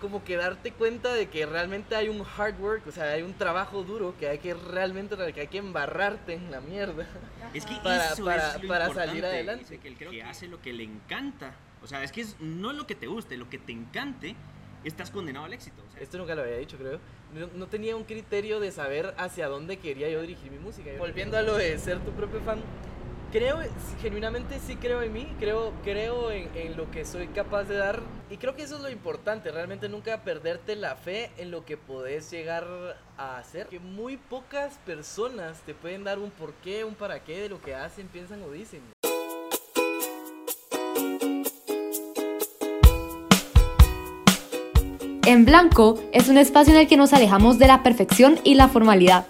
como que darte cuenta de que realmente hay un hard work, o sea, hay un trabajo duro que hay que realmente, que hay que embarrarte en la mierda. Es que Para- eso para- es lo para importante, salir adelante. dice que el que hace lo que le encanta. O sea, es que es no lo que te guste, lo que te encante, estás condenado al éxito. o sea, Esto nunca lo había dicho, creo. No, no tenía un criterio de saber hacia dónde quería yo dirigir mi música. Volviendo a lo de ser tu propio fan, creo, genuinamente sí creo en mí, creo, creo en, en lo que soy capaz de dar. Y creo que eso es lo importante, realmente nunca perderte la fe en lo que podés llegar a hacer. Que muy pocas personas te pueden dar un porqué, un para qué de lo que hacen, piensan o dicen. En Blanco es un espacio en el que nos alejamos de la perfección y la formalidad.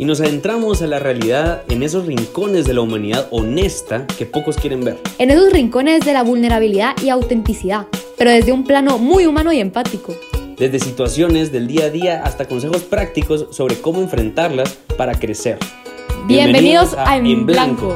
Y nos adentramos a la realidad en esos rincones de la humanidad honesta que pocos quieren ver. En esos rincones de la vulnerabilidad y autenticidad, pero desde un plano muy humano y empático. Desde situaciones del día a día hasta consejos prácticos sobre cómo enfrentarlas para crecer. Bienvenidos, a En Blanco.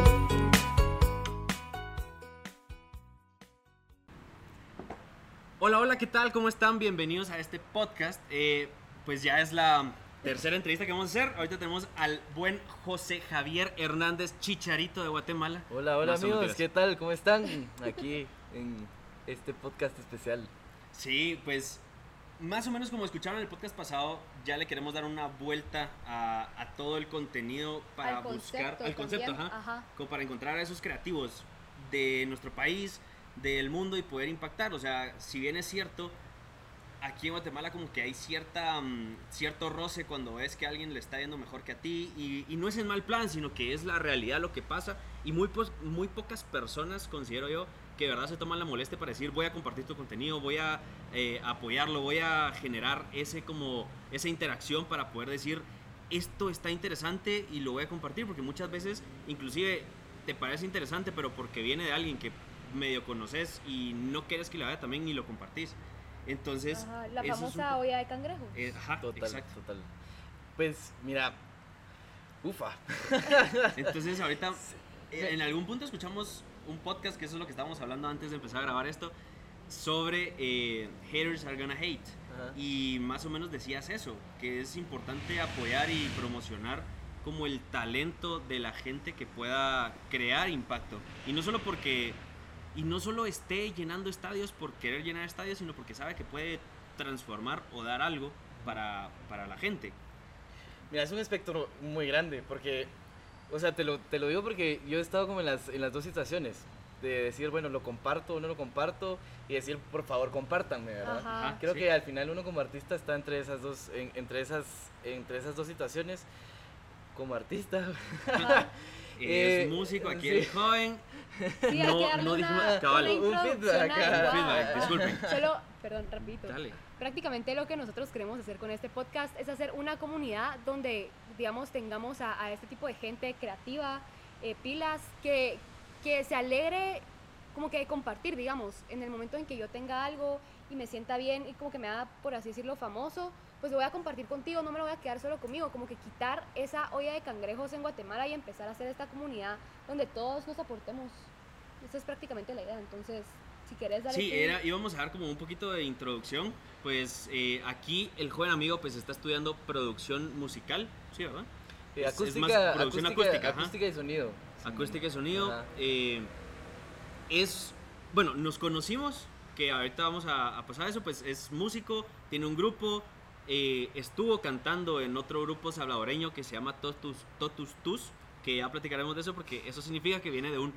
Hola, hola, ¿qué tal? ¿Cómo están? Bienvenidos a este podcast. Eh, pues ya es la tercera entrevista que vamos a hacer. Ahorita tenemos al buen José Javier Hernández Chicharito de Guatemala. Hola, hola son amigos. ¿qué tal? ¿Cómo están? Aquí en este podcast especial. Sí, pues más o menos como escucharon en el podcast pasado, ya le queremos dar una vuelta a, a todo el contenido para Al buscar concepto al concepto, ajá, ajá. como para encontrar a esos creativos de nuestro país, del mundo y poder impactar. O sea, si bien es cierto, aquí en Guatemala como que hay cierta mm, cierto roce cuando ves que alguien le está yendo mejor que a ti y, y no es en mal plan, sino que es la realidad lo que pasa y muy, pos- muy pocas personas considero yo que de verdad se toman la molestia para decir voy a compartir tu contenido, voy a eh, apoyarlo, voy a generar ese como esa interacción para poder decir esto está interesante y lo voy a compartir porque muchas veces inclusive te parece interesante pero porque viene de alguien que medio conoces y no quieres que lo vea también ni lo compartís. Entonces, Ajá, la eso es un famosa olla de cangrejo. eh, ajá, Total, exacto. total. Pues mira, ufa. Entonces, ahorita, eh, en algún punto escuchamos un podcast, que eso es lo que estábamos hablando antes de empezar a grabar esto, sobre eh, Haters Are Gonna Hate. Ajá. Y más o menos decías eso, que es importante apoyar y promocionar como el talento de la gente que pueda crear impacto. Y no solo porque, y no solo esté llenando estadios por querer llenar estadios, sino porque sabe que puede transformar o dar algo para, para la gente. Mira, es un espectro muy grande porque, o sea, te lo, te lo digo porque yo he estado como en las, en las dos situaciones. De decir, bueno, lo comparto o no lo comparto y decir, por favor, compártanme, ¿verdad? Ajá. Creo sí. que al final uno como artista está entre esas dos, en- entre esas, entre esas dos situaciones. Como artista, Ajá. Es Eh, músico, aquí sí. el joven. Sí, hay No- que darle no dijimos- una, cabal. una Un introducción feedback, a- ajá. Wow. Feedback, disculpen. Solo, perdón, repito. Dale. Prácticamente lo que nosotros queremos hacer con este podcast es hacer una comunidad donde, digamos, tengamos a, a este tipo de gente creativa, eh, pilas, que, que se alegre como que de compartir, digamos, en el momento en que yo tenga algo y me sienta bien y como que me haga, por así decirlo, famoso, pues lo voy a compartir contigo, no me lo voy a quedar solo conmigo, como que quitar esa olla de cangrejos en Guatemala y empezar a hacer esta comunidad donde todos nos aportemos. Esa es prácticamente la idea, entonces, si quieres darle Sí, era, íbamos a dar como un poquito de introducción. Pues eh, aquí el joven amigo pues está estudiando producción musical, ¿sí, verdad? eh, Es- es acústica, más producción acústica, acústica, acústica y sonido. Acústica y sonido. Eh, es, bueno, nos conocimos, que ahorita vamos a, a pasar a eso, pues es músico, tiene un grupo, eh, estuvo cantando en otro grupo salvadoreño que se llama Totus, Totus Tus, que ya platicaremos de eso porque eso significa que viene de un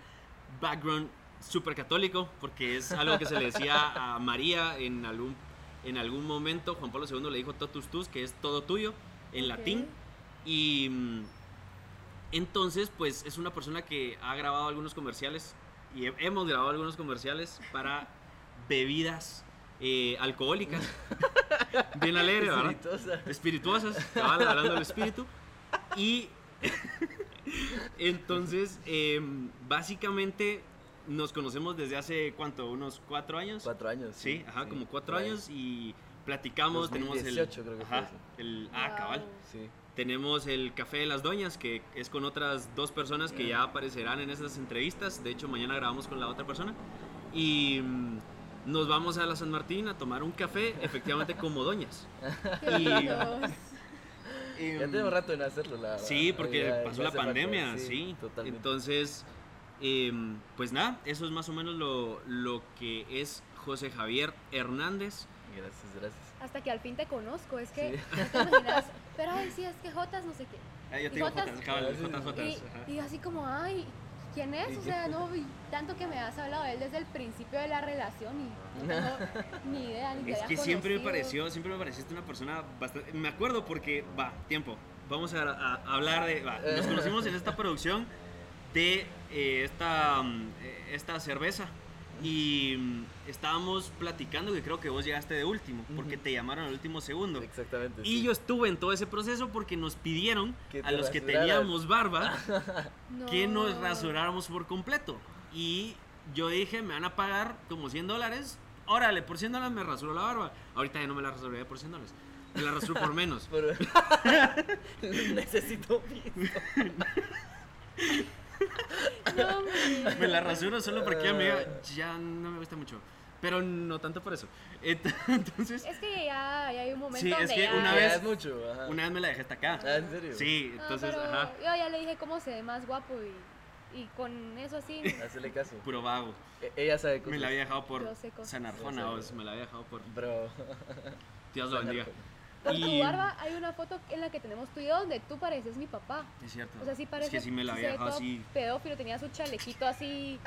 background súper católico, porque es algo que se le decía a María en algún, en algún momento, Juan Pablo II le dijo Totus Tus, que es todo tuyo, en latín, y mm, entonces, pues es una persona que ha grabado algunos comerciales y he- hemos grabado algunos comerciales para bebidas eh, alcohólicas. Bien alegre, ¿verdad? Espirituosa. Espirituosas, cabal, hablando del espíritu. Y entonces, em, básicamente nos conocemos desde hace, ¿cuánto? ¿Unos cuatro años? Cuatro años. Sí, ajá, como cuatro años y platicamos, tenemos el... 2018 creo que fue ajá, el... Ah, cabal. Sí. Tenemos el Café de las Doñas, que es con otras dos personas que ya aparecerán en esas entrevistas. De hecho, mañana grabamos con la otra persona. Y mm, nos vamos a la San Martín a tomar un café, efectivamente como doñas. Qué Y-. Y, Ya tenemos rato en hacerlo, la verdad. Sí, porque Ya- pasó ya la pandemia, sí. Totalmente. Entonces, em, pues nada, eso es más o menos lo, lo que es José Javier Hernández. Gracias, gracias. Hasta que al fin te conozco, es que Sí. no te imaginas, pero ay, sí, es que Jotas no sé qué. Ah, yo Y te digo Jotas- Jotas, cabal, Sí, Jotas, sí, Jotas, Y, y así como, ay, ¿quién es? ¿Y O sea, no, y tanto que me has hablado de él desde el principio de la relación y no tengo ni idea ni Es que siempre me pareció, siempre me pareciste una persona bastante... Me acuerdo porque, va, tiempo, vamos a, a hablar de... va, nos conocimos en esta producción de eh, esta, mm, eh, esta cerveza y mm, estábamos platicando que creo que vos llegaste de último, porque te llamaron al último segundo. Exactamente. Y sí. yo estuve en todo ese proceso porque nos pidieron Que a los que teníamos barba No. que nos rasuráramos por completo. Y yo dije, me van a pagar como 100 dólares. Órale, por 100 dólares me rasuro la barba. Ahorita ya no me la rasuraría por 100 dólares. Me la rasuro por menos. Pero- Necesito. No, hombre. Me la rasuro solo porque amiga ya no me gusta mucho. Pero no tanto por eso. Ent- Entonces, Es que ya, ya hay un momento Sí, es que ya... una vez- es mucho. ajá. una vez me la dejé hasta acá. Ah, ¿en serio? Sí, No, entonces, pero ajá, yo ya le dije cómo se ve más guapo y, y con eso así... Hazle caso. puro vago. E- Ella sabe cosas. Me la había dejado por sé. os, me la había dejado por Bro. Dios lo bendiga. Por tu Y- barba hay una foto en la que tenemos tú y yo donde tú pareces mi papá. Es cierto. O sea, sí parece. Es que sí me la había dejado así. Pedófilo, tenía su chalequito así.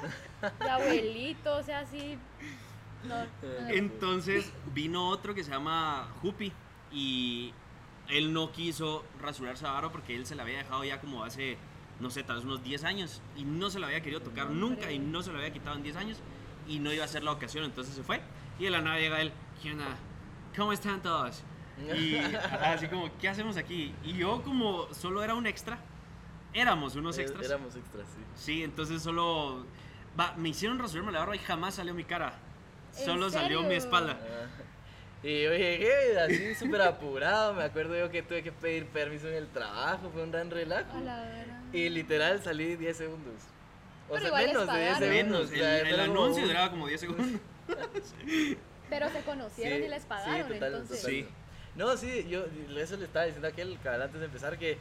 de abuelito, o sea, así. No, no, no. Entonces vino otro que se llama Jupi y él no quiso rasurarse a barba porque él se la había dejado ya como hace, no sé, tal vez unos 10 años y no se la había querido tocar Hombre. nunca y no se lo había quitado en 10 años y no iba a ser la ocasión, entonces se fue y de la nada llega él, ¿qué onda? ¿Cómo están todos? Y ajá, así como, ¿qué hacemos aquí? Y yo como solo era un extra, éramos unos Eh, extras. Éramos extras, sí. Sí, entonces solo... Va, me hicieron rasurarme la barba y jamás salió mi cara. ¿En Solo salió mi espalda. Ah. Y yo llegué así súper apurado. Me acuerdo yo que tuve que pedir permiso en el trabajo. Fue un gran relajo. A la vera. Y literal salí 10 segundos. O Pero sea, menos de 10 pagaron. segundos. El, como anuncio un- duraba como 10 segundos. Pero se conocieron Sí, y les sí, pagaron, total, entonces. total. Sí. No, sí, yo eso le estaba diciendo a aquel cabal antes de empezar que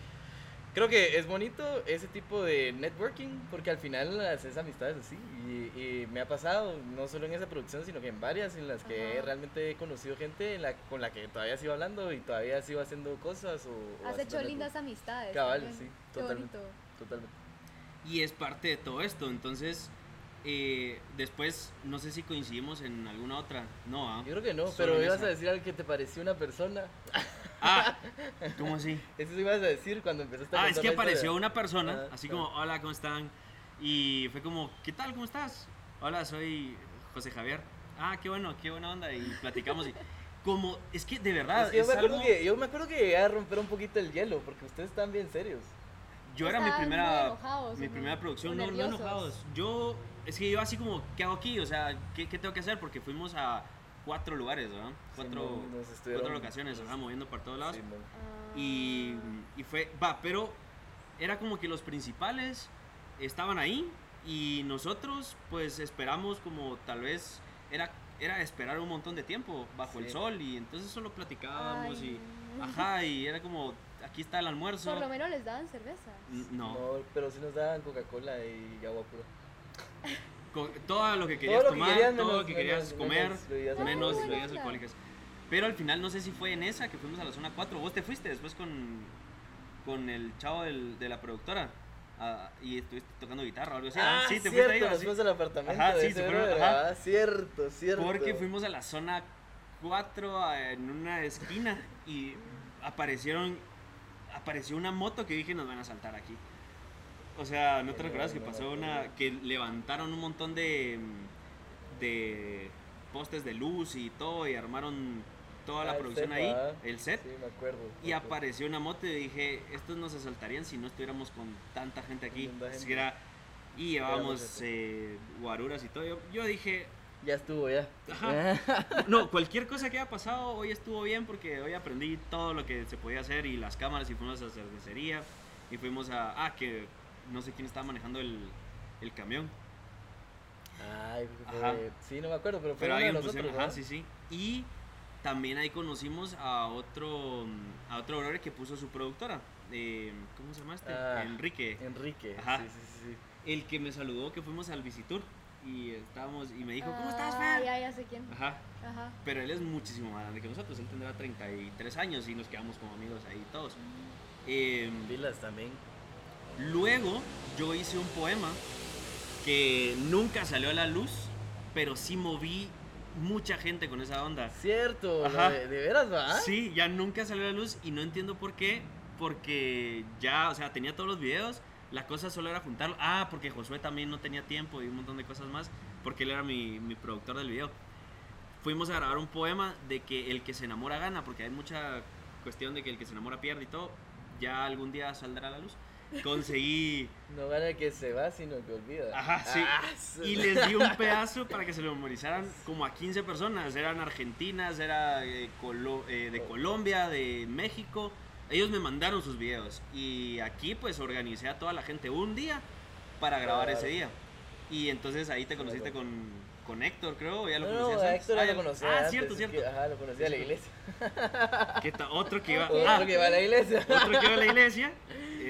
creo que es bonito ese tipo de networking porque al final haces amistades así y, y me ha pasado no solo en esa producción sino que en varias en las que Ajá. realmente he conocido gente en la- con la que todavía sigo hablando y todavía sigo haciendo cosas o, o Has hecho network. lindas amistades. Cabal, también. sí, Qué totalmente. bonito. totalmente Y es parte de todo esto. Entonces, eh, después, no sé si coincidimos en alguna otra. No, ¿ah? yo creo que no Solo pero en ibas esa. a decir algo que te pareció una persona Ah, ¿cómo así? eso ibas a decir cuando empezaste a Ah, es que apareció una persona, Ah, así ah. como, hola, ¿cómo están? Y fue como, ¿qué tal? ¿Cómo estás? Hola, soy José Javier. Ah, qué bueno, qué buena onda. Y platicamos y como, es que de verdad, Es que yo, es me acuerdo algo- que, yo me acuerdo que llegué a romper un poquito el hielo porque ustedes están bien serios. Yo era mi primera, enojados, mi primera producción, ¿O no, no enojados. Yo, es que yo así como, ¿qué hago aquí? O sea, ¿qué, qué tengo que hacer? Porque fuimos a cuatro lugares, ¿verdad? Cuatro, estuvieron- cuatro locaciones, ajá, moviendo por todos lados. Sí. Ah. Y, y fue, va, pero era como que los principales estaban ahí y nosotros pues esperamos como tal vez era, era esperar un montón de tiempo bajo el Sí. sol y entonces solo platicábamos Ay, y, ajá, y era como, aquí está el almuerzo. Por lo menos les daban cerveza. No, No, pero sí nos daban Coca-Cola y agua pura. Co- todo lo que querías lo que tomar, querían, todo lo menos- que querías menos- comer, menos bebidas menos alcohólicas. bebidas alcohólicas. Pero al final no sé si fue en esa que fuimos a la zona 4. Vos te fuiste después con, con el chavo del- de la productora ah, y estuviste tocando guitarra o algo así. Ah, sí, te cierto, fuiste ahí. nos fuimos al apartamento Ajá, de sí, se fueron, ajá. ah, cierto, cierto. Porque fuimos a la zona 4 en una esquina y aparecieron apareció una moto que dije nos van a saltar aquí. O sea, ¿no te recuerdas que pasó una que levantaron un montón de de postes de luz y todo y armaron toda la Ah, producción set, ahí, ¿verdad? el set? Sí, me acuerdo. Y apareció una moto y dije, estos nos asaltarían si no estuviéramos con tanta gente aquí. Que era- y llevábamos eh, guaruras y todo. Yo, yo dije, Ya estuvo, ya. Ajá. no, cualquier cosa que haya pasado hoy estuvo bien porque hoy aprendí todo lo que se podía hacer y las cámaras y fuimos a la cervecería y fuimos a... Ah, que no sé quién estaba manejando el, el camión. Ay, Ajá. sí, no me acuerdo, pero fue Pero nosotros, pusieron, ajá, sí, sí. Y también ahí conocimos a otro a otro brother que puso su productora. eh, ¿Cómo se llama este? Ah, Enrique. Enrique, Ajá. sí, sí, sí. El que me saludó que fuimos al Visitur y estábamos y me dijo, ¿cómo Ah, estás, Fer? Ya, ya sé quién. Ajá. Ajá. Pero él es muchísimo más grande que nosotros, él tendrá 33 años y nos quedamos como amigos ahí todos. Eh, Pilas también. Luego yo hice un poema que nunca salió a la luz, pero sí moví mucha gente con esa onda. Cierto, Ajá. de, de veras, ¿va? Sí, ya nunca salió a la luz y no entiendo por qué, porque ya, o sea, tenía todos los videos, la cosa solo era juntarlo. Ah, porque Josué también no tenía tiempo y un montón de cosas más, porque él era mi, mi productor del video. Fuimos a grabar un poema de que el que se enamora gana, porque hay mucha cuestión de que el que se enamora pierde y todo. Ya algún día saldrá a la luz. Conseguí No gana el que se va, sino el que olvida. Ajá, sí. Ah, Y les di un pedazo para que se lo memorizaran como a 15 personas. Eran argentinas, era eh, Colo- eh, de Colombia, de México. Ellos me mandaron sus videos. Y aquí pues organicé a toda la gente un día para grabar Claro. ese día. Y entonces ahí te conociste con, con Héctor, creo. ¿o ¿Ya lo No, no, conocías antes? Héctor Ah, ya lo conocía. Ah, antes, cierto, cierto. que, ajá, lo conocía de la iglesia. ¿Qué otro que iba, Ok. ah, Otro que va a la iglesia. otro que iba a la iglesia.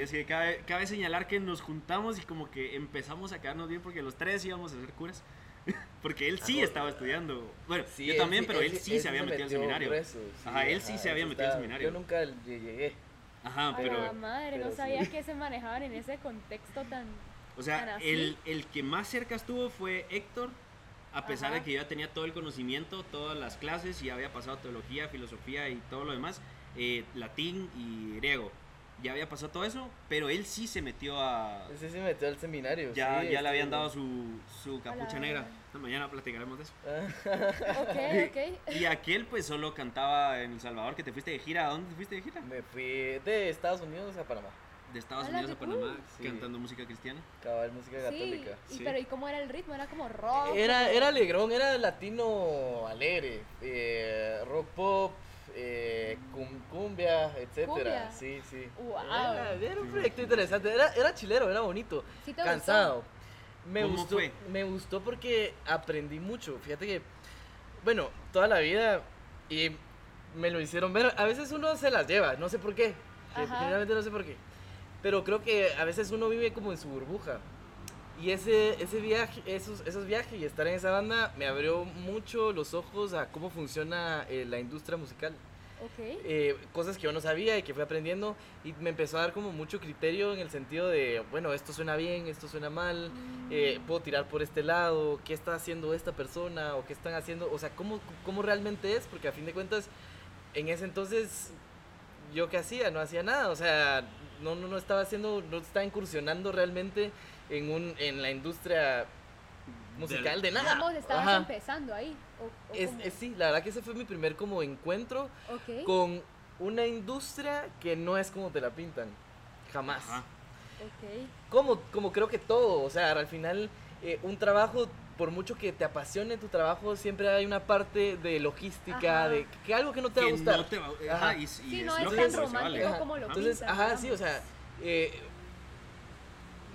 Es que cabe, cabe señalar que nos juntamos y como que empezamos a quedarnos bien porque los tres íbamos a ser curas. Porque él sí Ah, estaba estudiando. Bueno, Sí, yo también, pero él, sí él se había metido al seminario. grueso, sí, Ajá, él sí se había metido al seminario. Yo nunca ll- llegué. Ajá, A pero. la madre, no pero sabía sí. que se manejaban en ese contexto tan. O sea, ¿Tan así? el, el que más cerca estuvo fue Héctor, a pesar de Ajá. que yo ya tenía todo el conocimiento, todas las clases y había pasado teología, filosofía y todo lo demás, eh, latín y griego. Ya había pasado todo eso, pero él sí se metió a. Ese se metió al seminario. Ya, sí, ya le habían dado su, su capucha negra. Mañana platicaremos de eso. Ah, Ok, ok. Y aquel pues solo cantaba en El Salvador, que te fuiste de gira. ¿A dónde te fuiste de gira? Me fui de Estados Unidos a Panamá. De Estados Ala, Unidos a. Panamá, Sí. cantando música cristiana. Cabal música Sí, católica. y, sí. pero ¿y cómo era el ritmo? Era como rock. Era, era alegrón, era latino alegre, eh, rock pop, eh, cum- cumbia, etcétera. Sí, sí. Wow. Era, era un proyecto interesante, era, era chilero, era bonito, ¿Sí te cansado. Me ¿Cómo gustó, fue? me gustó porque aprendí mucho. Fíjate que, bueno, toda la vida y me lo hicieron ver. A veces uno se las lleva, no sé por qué. Generalmente no sé por qué. Pero creo que a veces uno vive como en su burbuja. Y ese, ese viaje, esos, esos viajes y estar en esa banda me abrió mucho los ojos a cómo funciona eh, la industria musical. Ok. Eh, cosas que yo no sabía y que fui aprendiendo y me empezó a dar como mucho criterio en el sentido de, bueno, esto suena bien, esto suena mal, eh, puedo tirar por este lado, qué está haciendo esta persona o qué están haciendo, o sea, cómo, cómo realmente es, porque a fin de cuentas, en ese entonces, yo qué hacía, no hacía nada, o sea, no, no, no estaba haciendo, no estaba incursionando realmente en, un, en la industria musical de nada. Digamos, estabas Ajá. empezando ahí. O, o Es, cómo? es- sí, la verdad que ese fue mi primer como encuentro Ok. con una industria que no es como te la pintan. Jamás. Ajá. Como, como creo que todo, o sea, al final eh, un trabajo, por mucho que te apasione tu trabajo, siempre hay una parte de logística, Ajá. de que algo que no te va a gustar. no te va- Ajá. ajá, y, y Sí, es no es tan romántico vale. Como lo Entonces, pintan, ajá, digamos. sí, o sea, eh,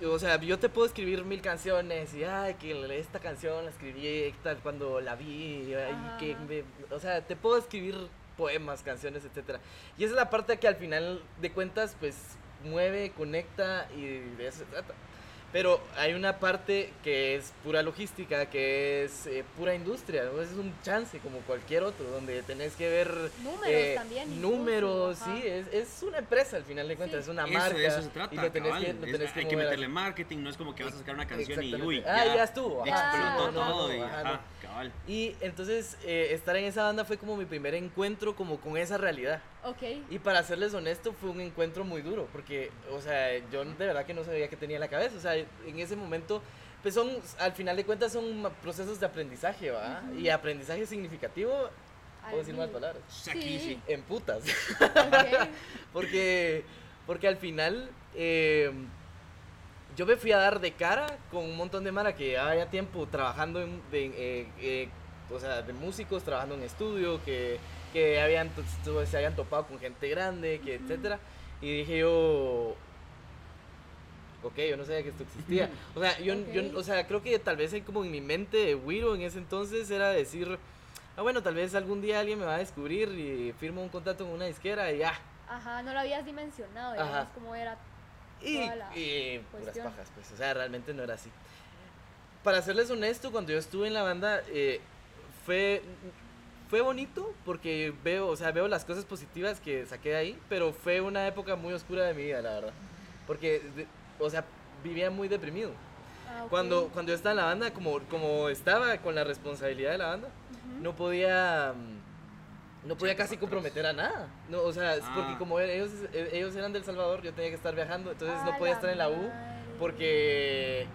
o sea, yo te puedo escribir mil canciones y, ay, que esta canción la escribí tal cuando la vi, y, que me- o sea, te puedo escribir poemas, canciones, etcétera. Y esa es la parte que al final de cuentas, pues, mueve, conecta y de eso se trata. Pero hay una parte que es pura logística, que es eh, pura industria, ¿no? es un chance como cualquier otro, donde tenés que ver Números eh, también, números, sí, es, es una empresa al final de cuentas, Sí. es una Eso, marca. de eso se trata, y lo tenés cabal. que, lo Es- tenés que hay que mover meterle marketing, no es como que vas a sacar una canción y uy, Ah, ya estuvo, ajá. explotó Ah, todo no, y ajá, ajá, no. cabal. Y entonces eh, estar en esa banda fue como mi primer encuentro como con esa realidad. Ok. Y para serles honesto, fue un encuentro muy duro, porque, o sea, yo de verdad que no sabía qué tenía en la cabeza. O sea, en ese momento, pues son, al final de cuentas, son procesos de aprendizaje, ¿va? Y aprendizaje significativo, puedo decir más palabras, sí. en putas. Porque, porque al final, eh, yo me fui a dar de cara con un montón de mara que llevaba ya tiempo trabajando en, de, eh, eh, o sea, de músicos, trabajando en estudio, que, que habían, se habían topado con gente grande, que etcétera. Y dije yo, ok, yo no sabía que esto existía. O sea, yo, Ok. yo, o sea, creo que tal vez como en mi mente de Wiro en ese entonces era decir, ah, bueno, tal vez algún día alguien me va a descubrir y firmo un contrato con una disquera y ya. Ajá, no lo habías dimensionado, digamos, cómo era. Y, Toda la y puras pajas, pues, o sea, realmente no era así. Para serles honesto, cuando yo estuve en la banda, eh, fue, fue bonito porque veo, o sea, veo las cosas positivas que saqué de ahí, pero fue una época muy oscura de mi vida, la verdad. Porque, de- o sea, vivía muy deprimido. Ah. Cuando, cuando yo estaba en la banda, como, como estaba con la responsabilidad de la banda, no podía mm, no podía casi comprometer a nada no o sea porque Ah. como ellos ellos eran del Salvador yo tenía que estar viajando entonces no podía estar en la U madre.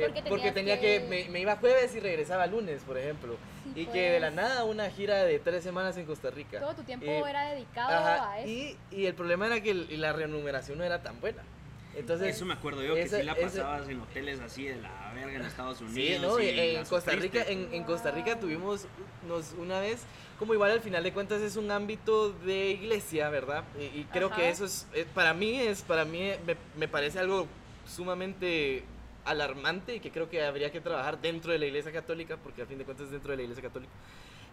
Porque eh, Porque tenía que, que- me, me iba jueves y regresaba lunes por ejemplo Sí, y que de la nada una gira de tres semanas en Costa Rica Todo tu tiempo Eh, era dedicado Ajá, a eso. y, y el problema era que el- la remuneración no era tan buena entonces Eso me acuerdo yo, que sí la esa- pasabas en hoteles así de la verga en Estados Unidos. Sí, ¿no? y en Costa Rica, en, en Costa Rica tuvimos nos, una vez, como igual al final de cuentas es un ámbito de iglesia, ¿verdad? Y, y creo Ajá. que eso es, eh, para mí es, para mí me, me parece algo sumamente alarmante y que creo que habría que trabajar dentro de la iglesia católica, porque al fin de cuentas es dentro de la iglesia católica,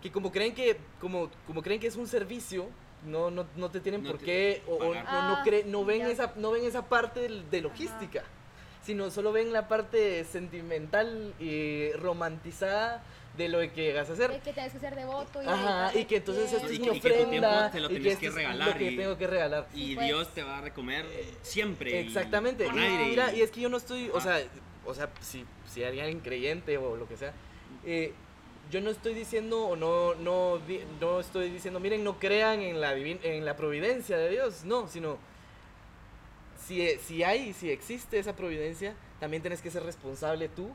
que como creen que, como, como creen que es un servicio, no, no, no te tienen No por te qué, o, o no, no, Ah, cre- no ven ya. esa, no ven esa parte de logística sino solo ven la parte sentimental y romantizada de lo que llegas a hacer. que tienes que ser devoto. Y Ajá, y que entonces esto es Y mi que- y que tu tiempo ofrenda, te lo y que que es regalar lo que y- tengo que regalar. Y pues. Dios te va a recomer siempre. y Exactamente. Con Y aire. mira, y- y es que yo no estoy, o sea, o sea, si, si hay alguien creyente o lo que sea, eh, yo no estoy diciendo o no, no, no estoy diciendo, miren, no crean en la, divin- en la providencia de Dios, no, sino si, e- si hay, si existe esa providencia, también tienes que ser responsable tú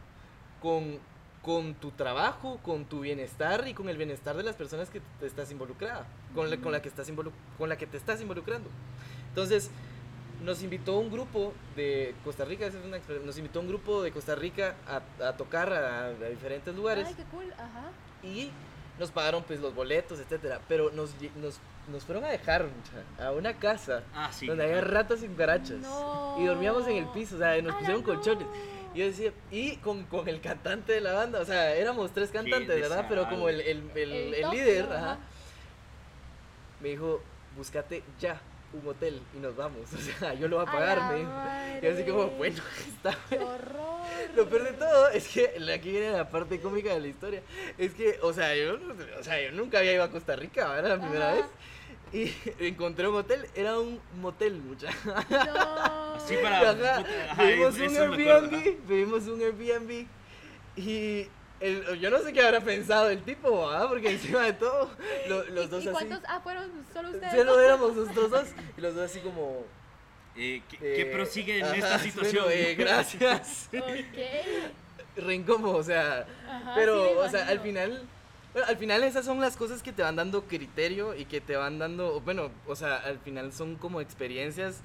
con, con tu trabajo, con tu bienestar y con el bienestar de las personas que te estás involucrada, con la, con la, que, estás involu- con la que te estás involucrando. Entonces, nos invitó un grupo de Costa Rica, nos invitó un grupo de Costa Rica a, a tocar a, a diferentes lugares Ay, qué cool. Ajá. y nos pagaron pues los boletos, etcétera, pero nos, nos, nos fueron a dejar a una casa Ah, sí. donde había ratas y cucarachas No. y dormíamos en el piso, o sea, nos ¡Ala, pusieron no! colchones. Y yo decía, y con, con el cantante de la banda, o sea, éramos tres cantantes, ¿verdad? Pero como el, el, el, El el top, líder, ajá, Ajá. me dijo, búscate ya un hotel y nos vamos. O sea, yo lo voy a pagar, me dijo. Y así como, bueno, está ¡Qué horror! Lo peor de todo es que aquí viene la parte cómica de la historia. Es que, o sea, yo, o sea, yo nunca había ido a Costa Rica, era la primera Ajá. vez. Y encontré un hotel, era un motel, mucha. No. Así para. Ajá, ajá, pedimos un Airbnb, pedimos un Airbnb y el- yo no sé qué habrá pensado el tipo, ¿ah? porque encima de todo, lo- los ¿Y- dos ¿Y así, cuántos? Ah, fueron solo ustedes. solo éramos nosotros dos y los dos así como... Eh, ¿qué, qué eh, prosigue en ajá, esta situación? bueno, eh, gracias. Ok. Re incómodo, o sea, Ajá, pero, sí o sea, al final... Bueno, al final esas son las cosas que te van dando criterio y que te van dando, bueno, o sea, al final son como experiencias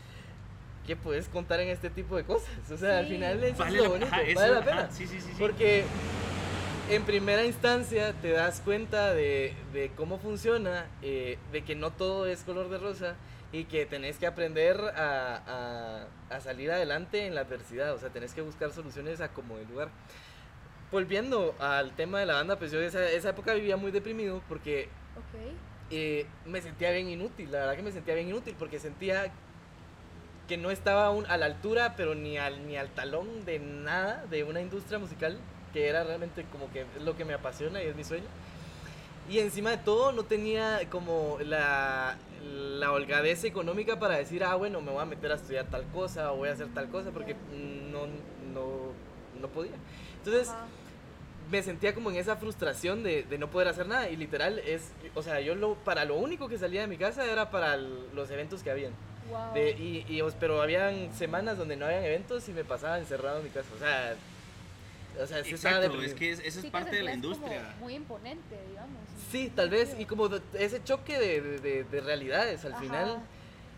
que puedes contar en este tipo de cosas. O sea, al Sí. final eso Vale es lo bonito, ajá, eso, vale la ajá, pena. sí, sí, sí, sí. Porque en primera instancia te das cuenta de, de cómo funciona, eh, de que no todo es color de rosa y que tenés que aprender a, a- a salir adelante en la adversidad, o sea, tenés que buscar soluciones a como el lugar. Volviendo al tema de la banda, pues yo esa, esa época vivía muy deprimido porque eh, me sentía bien inútil, la verdad que me sentía bien inútil porque sentía que no estaba aún a la altura, pero ni al, ni al talón de nada de una industria musical, que era realmente como que es lo que me apasiona y es mi sueño. Y encima de todo no tenía como la, la holgadez económica para decir, ah, bueno, me voy a meter a estudiar tal cosa o voy a hacer tal cosa, porque no, no, no podía. Entonces Ajá. Me sentía como en esa frustración de, de no poder hacer nada y literal es, o sea, yo lo, para lo único que salía de mi casa era para el- los eventos que habían. Wow. De- y, y, pero habían semanas donde no habían eventos y me pasaba encerrado en mi casa. O sea, o sea, sí estaba Exacto, es que es- eso es te parte de la como industria. Muy imponente, digamos. Sí, tal vez, y como ese choque de, de- de- de realidades al Ajá. final,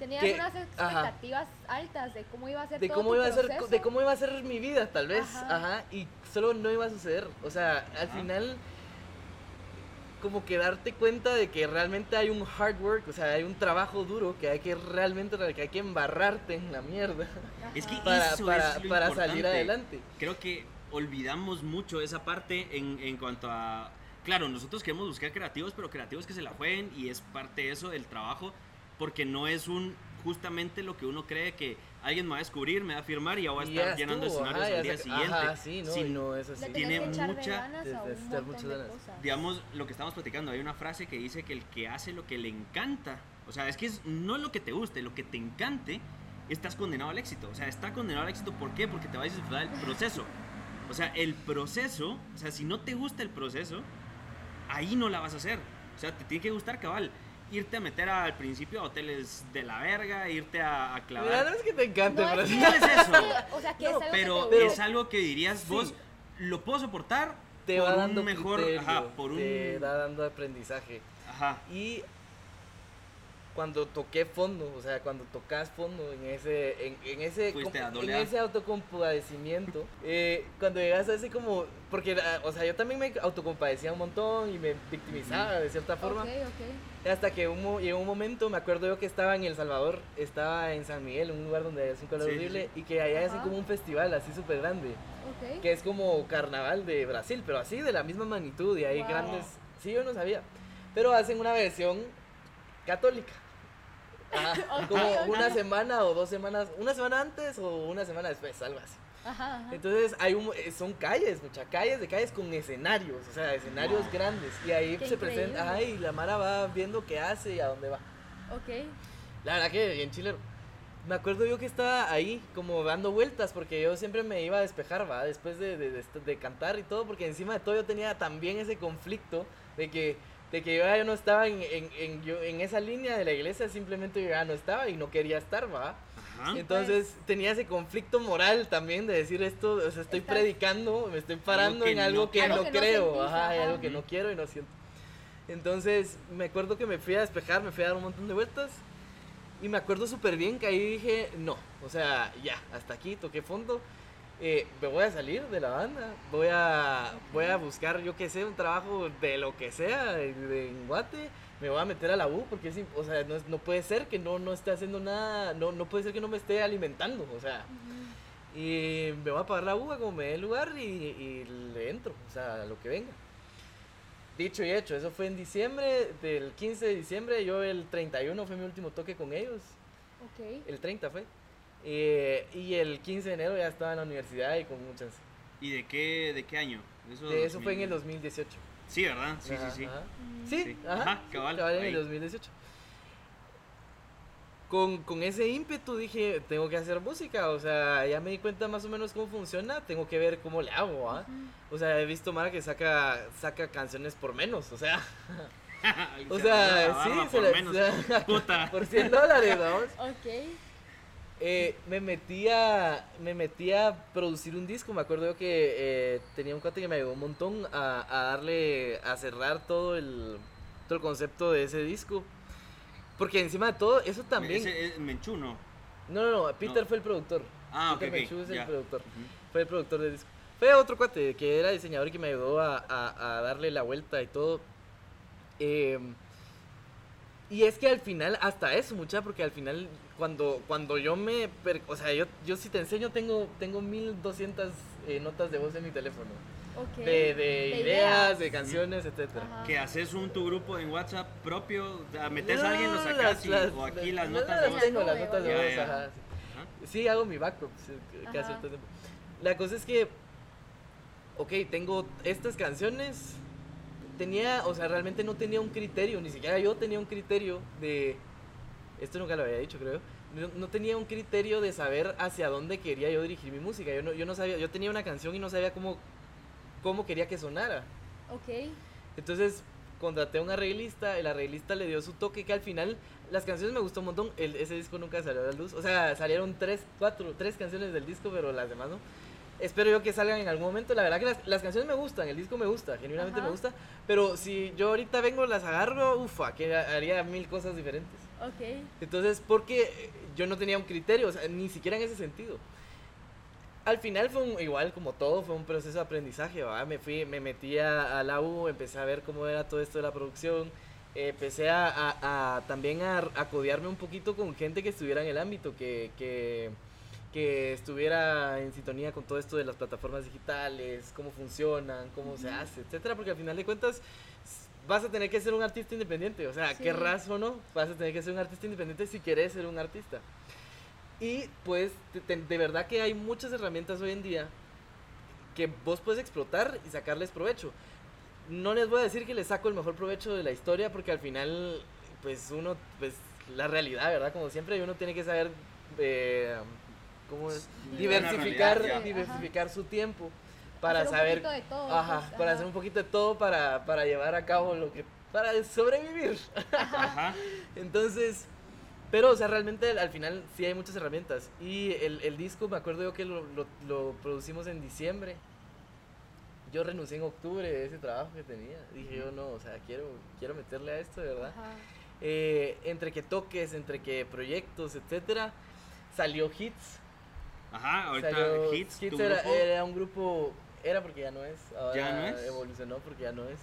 Tenías que- unas ajá. expectativas altas de cómo iba a ser de todo cómo tu iba a ser, de cómo iba a ser mi vida, tal vez, Ajá. ajá, y solo no iba a suceder. O sea, al Ajá. final, como que darte cuenta de que realmente hay un hard work, o sea, hay un trabajo duro que hay que realmente, que hay que embarrarte en la mierda Es que para, eso para, es lo para salir adelante. Creo que olvidamos mucho esa parte en, en cuanto a... Claro, nosotros queremos buscar creativos, pero creativos que se la jueguen y es parte de eso del trabajo, porque no es un justamente lo que uno cree que alguien me va a descubrir, me va a firmar y ya voy a estar llenando estuvo, escenarios ajá, al día se- siguiente. Ajá, sí, no, Sí, no es así. Tiene mucha- digamos lo que estamos platicando, hay una frase que dice que el que hace lo que le encanta, o sea, es que es no lo que te guste, lo que te encante, estás condenado al éxito. O sea, está condenado al éxito, ¿por qué? Porque te vas a disfrutar del proceso. O sea, el proceso, o sea, si no te gusta el proceso, ahí no la vas a hacer. O sea, te tiene que gustar cabal. Irte a meter al principio a hoteles de la verga, irte a, a clavar. no es que te encante, No, pero es No es eso. O sea, que es No, algo Pero, que es algo que dirías Sí. vos, lo puedo soportar te por va un dando mejor, criterio, ajá, por un, te va dando aprendizaje. ajá, Y cuando toqué fondo, o sea, cuando tocas fondo en ese, en, en ese, com- en ese autocompadecimiento, eh, cuando llegas a ese como, porque, o sea, yo también me autocompadecía un montón y me victimizaba de cierta forma, Ok, ok. hasta que un llegó un momento, me acuerdo yo que estaba en El Salvador, estaba en San Miguel, un lugar donde es un calor Sí, horrible, sí. y que allá hacen como un festival así súper grande Ok. que es como carnaval de Brasil, pero así de la misma magnitud y hay Wow. grandes. Sí, yo no sabía. Pero hacen una versión católica. Ajá, como ok. una semana o dos semanas, una semana antes o una semana después, algo así. Ajá, ajá. Entonces hay un, eh, son calles, muchas calles de calles con escenarios, o sea, escenarios grandes. Y ahí Qué se presenta, increíble. ajá, y la Mara va viendo qué hace y a dónde va. Ok. La verdad que bien chilero. Me acuerdo yo que estaba ahí como dando vueltas porque yo siempre me iba a despejar, va, después de, de, de- de cantar y todo, porque encima de todo yo tenía también ese conflicto de que, de que yo ya no estaba en, en, en, yo- en esa línea de la iglesia, simplemente yo ya no estaba y no quería estar, va. ajá. Entonces tenía ese conflicto moral también de decir esto, o sea, estoy Estás- predicando, me estoy parando en algo no que Algo no que no creo, sentís, ajá, hay ajá. algo que no quiero y no siento. Entonces me acuerdo que me fui a despejar, me fui a dar un montón de vueltas y me acuerdo súper bien que ahí dije, no, o sea, ya, hasta aquí, toqué fondo, eh, me voy a salir de la banda, voy a, voy a buscar, yo que sé, un trabajo de lo que sea, en Guate, me voy a meter a la U, porque es, o sea, no, no puede ser que no, no esté haciendo nada, no, no puede ser que no me esté alimentando, o sea, y me voy a pagar la uva como me dé el lugar y, y le entro, o sea, a lo que venga. Dicho y hecho, eso fue en diciembre, del 15 de diciembre, yo el 31 fue mi último toque con ellos, Ok. el 30 fue. Eh, y el 15 de enero ya estaba en la universidad y con muchas. ¿Y de qué, de qué año? De eso fue en el 2000. 2018. Sí, ¿verdad? Sí, Ajá, sí, sí. ajá. Mm. Sí, Sí. ajá, Ajá, sí, cabal, en ahí. el 2018. Con, con ese ímpetu dije, tengo que hacer música, o sea, ya me di cuenta más o menos cómo funciona, tengo que ver cómo le hago, ¿ah? O sea, he visto Mara que saca, saca canciones por menos, o sea, o Se sea, la sí, se por la- menos. Puta. por 100 dólares, vamos. Ok. Eh, me metía me metí a producir un disco. Me acuerdo yo que eh, tenía un cuate que me ayudó un montón a, a darle, a cerrar todo el, todo el concepto de ese disco. Porque encima de todo, eso también. Ese es Menchú, ¿no? No, no, no, Peter No. fue el productor. Ah, ok, Peter ok, Menchú es el productor. Fue el productor del disco. Fue otro cuate que era diseñador y que me ayudó a, a- a darle la vuelta y todo. Eh, y es que al final, hasta eso, mucha, porque al final, cuando, cuando yo me. per- o sea, yo, yo si te enseño, tengo, tengo 1200 eh, notas de voz en mi teléfono. Ok. De, de ideas, de canciones, etcétera. Ajá. Que haces un tu grupo en Whatspp propio, o sea, metes No, a alguien, lo las- sacas y- las- o aquí las- las no, notas no, de voz. tengo, La las notas de voz, Ya, ya. ajá. Sí, hago mi backup sí, todo el tiempo. La cosa es que, ok, tengo estas canciones. Tenía, o sea, realmente no tenía un criterio, ni siquiera yo tenía un criterio de. Esto nunca lo había dicho, creo. No, no tenía un criterio de saber hacia dónde quería yo dirigir mi música. Yo no, yo no sabía, yo tenía una canción y no sabía cómo, cómo quería que sonara. Ok. Entonces contraté a un arreglista, el arreglista le dio su toque que al final las canciones me gustó un montón, el- ese disco nunca salió a la luz, o sea, salieron tres, cuatro, tres canciones del disco, pero las demás no. Espero yo que salgan en algún momento, la verdad que las, las canciones me gustan, el disco me gusta, genuinamente Ajá. me gusta, pero si yo ahorita vengo, las agarro, ufa, que haría mil cosas diferentes. Ok. Entonces, porque yo no tenía un criterio, o sea, ni siquiera en ese sentido. al final fue un- igual como todo, fue un proceso de aprendizaje. Me fui, me metí a, a la U, empecé a ver cómo era todo esto de la producción, eh, empecé a, a- a también a, codearme un poquito con gente que estuviera en el ámbito, que, que, que estuviera en sintonía con todo esto de las plataformas digitales, cómo funcionan, cómo se hace, etcétera, porque al final de cuentas vas a tener que ser un artista independiente, o sea, Sí. querrás o no, vas a tener que ser un artista independiente si querés ser un artista. Y pues te- te- de verdad que hay muchas herramientas hoy en día que vos puedes explotar y sacarles provecho. No les voy a decir que les saco el mejor provecho de la historia porque al final, pues uno, pues la realidad, ¿verdad? Como siempre, uno tiene que saber eh, cómo es? Diversificar, realidad, diversificar su tiempo para Hacer un saber, poquito de todo, ajá, pues, para ajá. hacer un poquito de todo para, para llevar a cabo lo que, para sobrevivir. Ajá. Entonces, pero, o sea, realmente al final sí hay muchas herramientas. Y el, el disco, me acuerdo yo que lo, lo- lo producimos en diciembre. Yo renuncié en octubre de ese trabajo que tenía. Dije yo, no, o sea, quiero, quiero meterle a esto, de verdad. Ajá. Eh, entre que toques, entre que proyectos, etcétera, salió Hits. Ajá, ahorita Salió- Hits, tu era, grupo. era un grupo, era porque ya no es, ahora ¿Ya no es? evolucionó porque ya no es.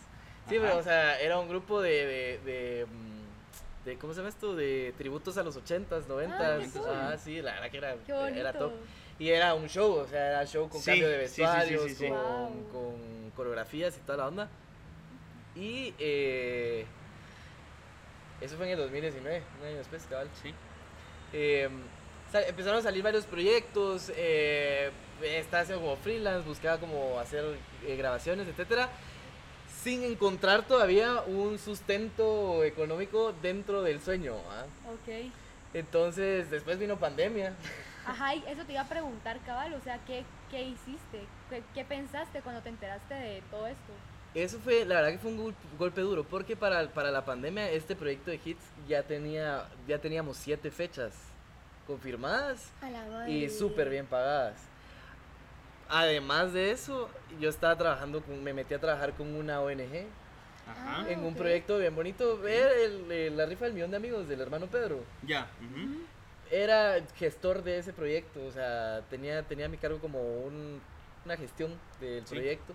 Sí, Ajá. pero o sea, era un grupo de, de, de, mm, de- ¿cómo se llama esto? De tributos a los 80s, 90s. qué cool. Ah, sí, la verdad que era, Qué era top. Y era un show, o sea, era show con Sí, cambio de sí, sí, sí, vestuarios, sí, sí. Con, Wow. con coreografías y toda la onda. Y eh, eso fue en el 2019, un año después, cabal. Sí. Eh, empezaron a salir varios proyectos, eh, estaba haciendo como freelance, buscaba como hacer eh, grabaciones, etcétera, sin encontrar todavía un sustento económico dentro del sueño. ¿ah? Ok. Entonces, después vino pandemia. Ajá, y eso te iba a preguntar, cabal, o sea, ¿qué, qué hiciste? ¿Qué, qué pensaste cuando te enteraste de todo esto? Eso fue, la verdad que fue un gol- golpe duro, porque para, para la pandemia este proyecto de hits ya tenía, ya teníamos siete fechas confirmadas y súper bien pagadas. Además de eso, yo estaba trabajando, con, me metí a trabajar con una ONG Ajá. Ah, en un proyecto bien bonito, ver el- el- la rifa del millón de amigos del hermano Pedro. Ya. ujú. Era gestor de ese proyecto, o sea, tenía, tenía a mi cargo como un- una gestión del Sí. proyecto.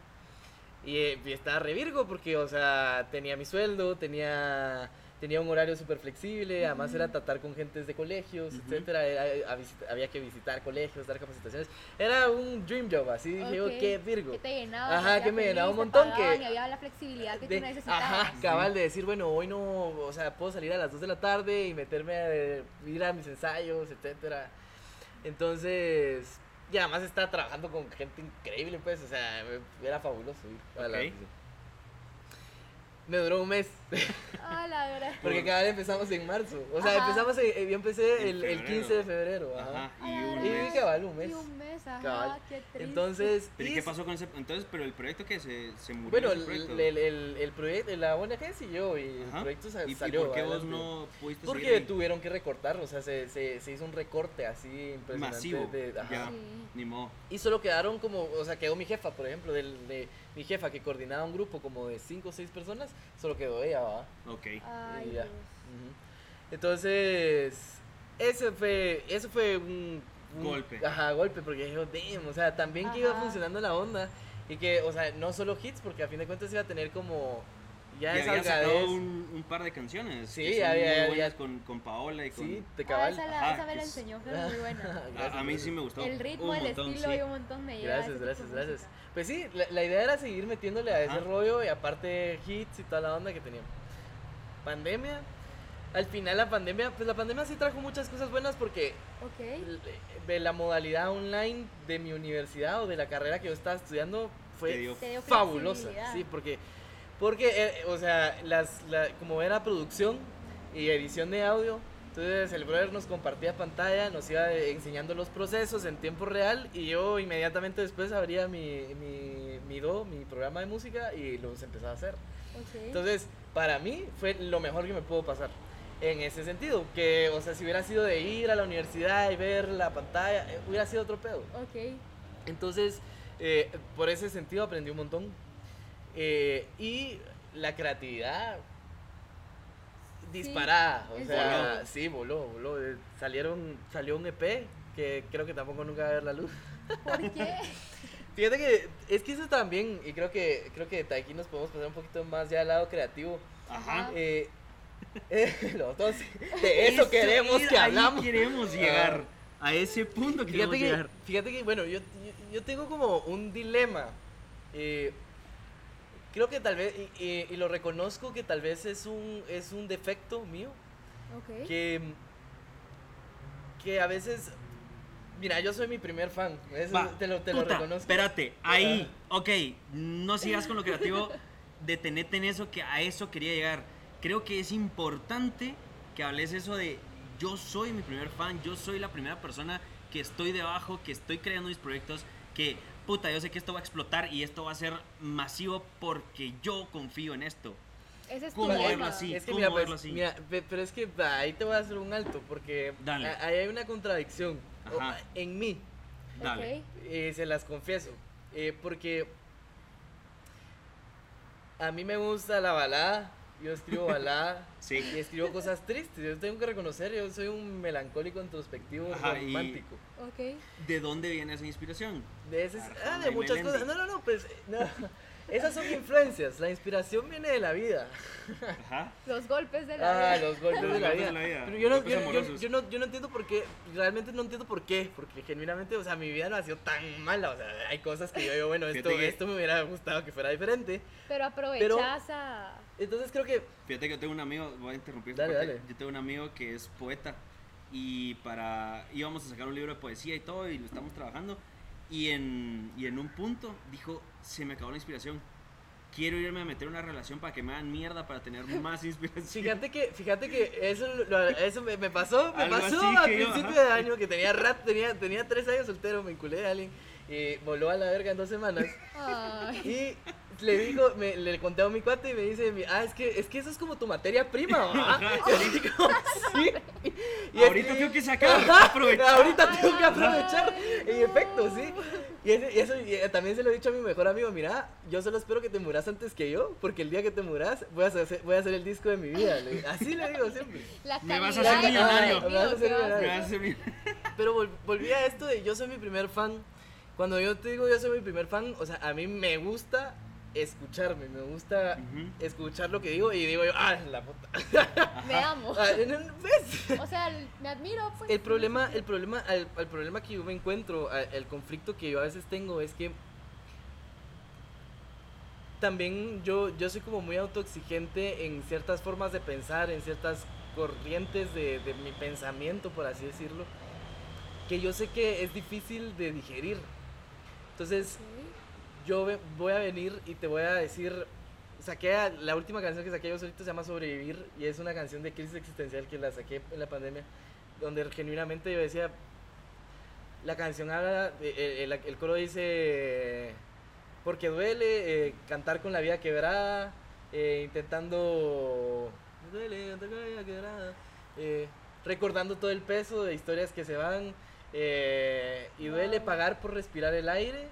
Y, eh, y estaba re virgo porque, o sea, tenía mi sueldo, tenía, tenía un horario súper flexible, además era tratar con gentes de colegios, Ujú. etcétera, era- a visit- había que visitar colegios, dar capacitaciones. Era un dream job, así dije yo, Ok. qué virgo. Que te llenaba. Ajá, que me feliz, llenaba un montón, pagaban que- había la flexibilidad que De- tú necesitabas. Ajá, cabal de decir, bueno, hoy no, o sea, puedo salir a las 2 de la tarde y meterme a ir a mis ensayos, etcétera. Entonces, y además estaba trabajando con gente increíble, pues, o sea, era fabuloso ir a la Ok. oficina. Me duró un mes, Ah, la verdad. porque cada vez empezamos en marzo. O sea, Ajá. empezamos, en- eh, yo empecé el, el febrero. 15 de febrero. Ajá. Ajá. Y Ah, un Y mes. cabal, un mes. Y un mes, ajá, Cabal. qué triste. Entonces, ¿Pero y qué pasó con ese? Entonces, pero el proyecto que se, se murió. Bueno, el, proyecto? el, el, el proyecto, la ONG siguió y el Ajá. proyecto sa- ¿Y, y salió. por qué vos no pudiste Porque seguir tuvieron que recortar, o sea, se, se, se hizo un recorte así impresionante. Masivo, de- ajá. ya. Sí. Ni modo. Y solo quedaron como, o sea, quedó mi jefa, por ejemplo, del, de mi jefa que coordinaba un grupo como de 5 o 6 personas, solo quedó ella, ¿va? Ok. Ay, Y ya. Entonces, ese fue, eso fue un, un- Golpe. Ajá, golpe, porque yo, damn, o sea, también que iba funcionando la onda y que, o sea, no solo hits, porque a fin de cuentas iba a tener como, ya y es había sacado un, un par de canciones. Sí, que son había- muy buenas con, con Paola y con. Sí, de Ah, cabal. esa, la, Ajá, esa me que la es- enseñó, fue muy buena. Gracias, a, a mí sí me gustó. El ritmo, un el montón, estilo sí. y un montón me lleva Gracias, ese gracias, gracias. música. Pues sí, la, la idea era seguir metiéndole a ese Ajá. rollo y aparte hits y toda la onda que teníamos. Pandemia. Al final la pandemia, pues la pandemia sí trajo muchas cosas buenas porque Ok. l- de la modalidad online de mi universidad o de la carrera que yo estaba estudiando Te fue Te fabulosa. Sí, porque, porque eh, o sea, las, la- como era producción y edición de audio, entonces el brother nos compartía pantalla, nos iba eh, enseñando los procesos en tiempo real y yo inmediatamente después abría mi, mi, mi Do, mi programa de música y los empezaba a hacer. Ok. Entonces, para mí fue lo mejor que me pudo pasar. En ese sentido, que, o sea, si hubiera sido de ir a la universidad y ver la pantalla, eh, hubiera sido otro pedo. ok. Entonces, eh, por ese sentido aprendí un montón. Eh, y la creatividad disparada. O ¿en sea, serio? sí, voló, voló. Eh, Salieron, salió un EP que creo que tampoco nunca va a ver la luz. ¿Por qué? Fíjate que es que eso también, y creo que creo que de aquí nos podemos pasar un poquito más ya al lado creativo. Ajá. Eh, eh, los dos, de eso, queremos es- que hablamos. queremos llegar. A ese punto queremos Fíjate que, llegar. fíjate que, bueno, yo, yo, yo tengo como un dilema. eh, creo que tal vez, y, y- y lo reconozco que tal vez es un, es un defecto mío, Ok. que, que a veces, mira, yo soy mi primer fan, eso Va, te lo, te lo reconozco. Espérate, ahí, ok, no sigas con lo creativo, detenete en eso, que a eso quería llegar. Creo que es importante que hables eso de yo soy mi primer fan, yo soy la primera persona que estoy debajo, que estoy creando mis proyectos, que puta, yo sé que esto va a explotar y esto va a ser masivo porque yo confío en esto. Ese es ¿Cómo verlo así? Es que ¿Cómo mira, verlo pues, así? mira, pe- pero es que va, ahí te voy a hacer un alto, porque Dale. ahí hay una contradicción Ajá. en mí. Dale. Eh, se las confieso. Eh, porque a mí me gusta la balada. Yo escribo balada. Sí. Y escribo cosas tristes. Yo tengo que reconocer, yo soy un melancólico introspectivo Ajá, y- romántico. Ok. ¿De dónde viene esa inspiración? De, ah, de muchas Melendi. cosas. No, no, no, pues. no. Esas son influencias. La inspiración viene de la vida. Ajá. Los golpes de la Ah, vida. los golpes Los de la golpes vida. de la vida, Pero yo no, yo, yo- yo no, yo no entiendo por qué, realmente no entiendo por qué, porque genuinamente, o sea, mi vida no ha sido tan mala, o sea, hay cosas que yo digo, bueno, esto, que- esto me hubiera gustado que fuera diferente. Pero aprovechas a. Entonces creo que, Fíjate que yo tengo un amigo, voy a interrumpir. Dale, porque dale. Yo tengo un amigo que es poeta y para íbamos a sacar un libro de poesía y todo y lo estamos trabajando y en, y en un punto dijo, se me acabó la inspiración. Quiero irme a meter una relación para que me hagan mierda para tener más inspiración. fíjate que, fíjate que eso, lo- eso me, me pasó, me Algo pasó a yo, principio de año, que tenía rat, tenía, tenía tres años soltero, me enculé de alguien, y voló a la verga en dos semanas. Ay. Y le dijo, me, le conté a mi cuate y me dice, ah, es que, es que eso es como tu materia prima, ¿va? Y sí. Y es Ahorita tengo que sacar, Ajá, aprovechar. Ahorita tengo que aprovechar. En efecto, sí. Y, ese- y eso y, eh, también se lo he dicho a mi mejor amigo, mira, yo solo espero que te muras antes que yo, porque el día que te muras voy a hacer, voy a hacer el disco de mi vida. le- así le digo siempre. La Me vas a hacer millonario. Me vas a hacer millonario. Pero vol- volví a esto de yo soy mi primer fan. Cuando yo te digo yo soy mi primer fan, o sea, a mí me gusta escucharme, me gusta escuchar lo que digo y digo yo, ah, la puta. Me amo. Ah. O sea, me admiro, pues. El problema, el problema, el, el problema que yo me encuentro, el conflicto que yo a veces tengo es que también yo, yo soy como muy autoexigente en ciertas formas de pensar, en ciertas corrientes de, de mi pensamiento, por así decirlo, que yo sé que es difícil de digerir. Entonces, Sí. Yo voy a venir y te voy a decir, saqué a- la última canción que saqué yo solito se llama Sobrevivir y es una canción de crisis existencial que la saqué en la pandemia, donde genuinamente yo decía, la canción habla, el, el- el coro dice, porque duele eh, cantar con la vida quebrada, eh, intentando, duele cantar con la vida quebrada, eh, recordando todo el peso de historias que se van, eh, y duele pagar por respirar el aire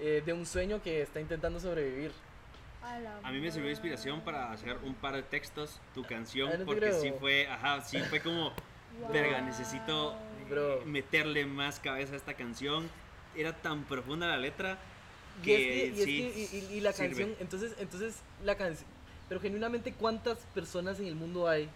eh, de un sueño que está intentando sobrevivir. A, mí me sirvió de inspiración para hacer un par de textos, tu canción, Ah, no porque creo. sí fue, ajá, sí fue como, Wow. verga, necesito Bro. meterle más cabeza a esta canción. Era tan profunda la letra Y que, es que, y, es sí, que- y- y- y la sirve. canción, entonces, entonces la canción, pero genuinamente cuántas personas en el mundo hay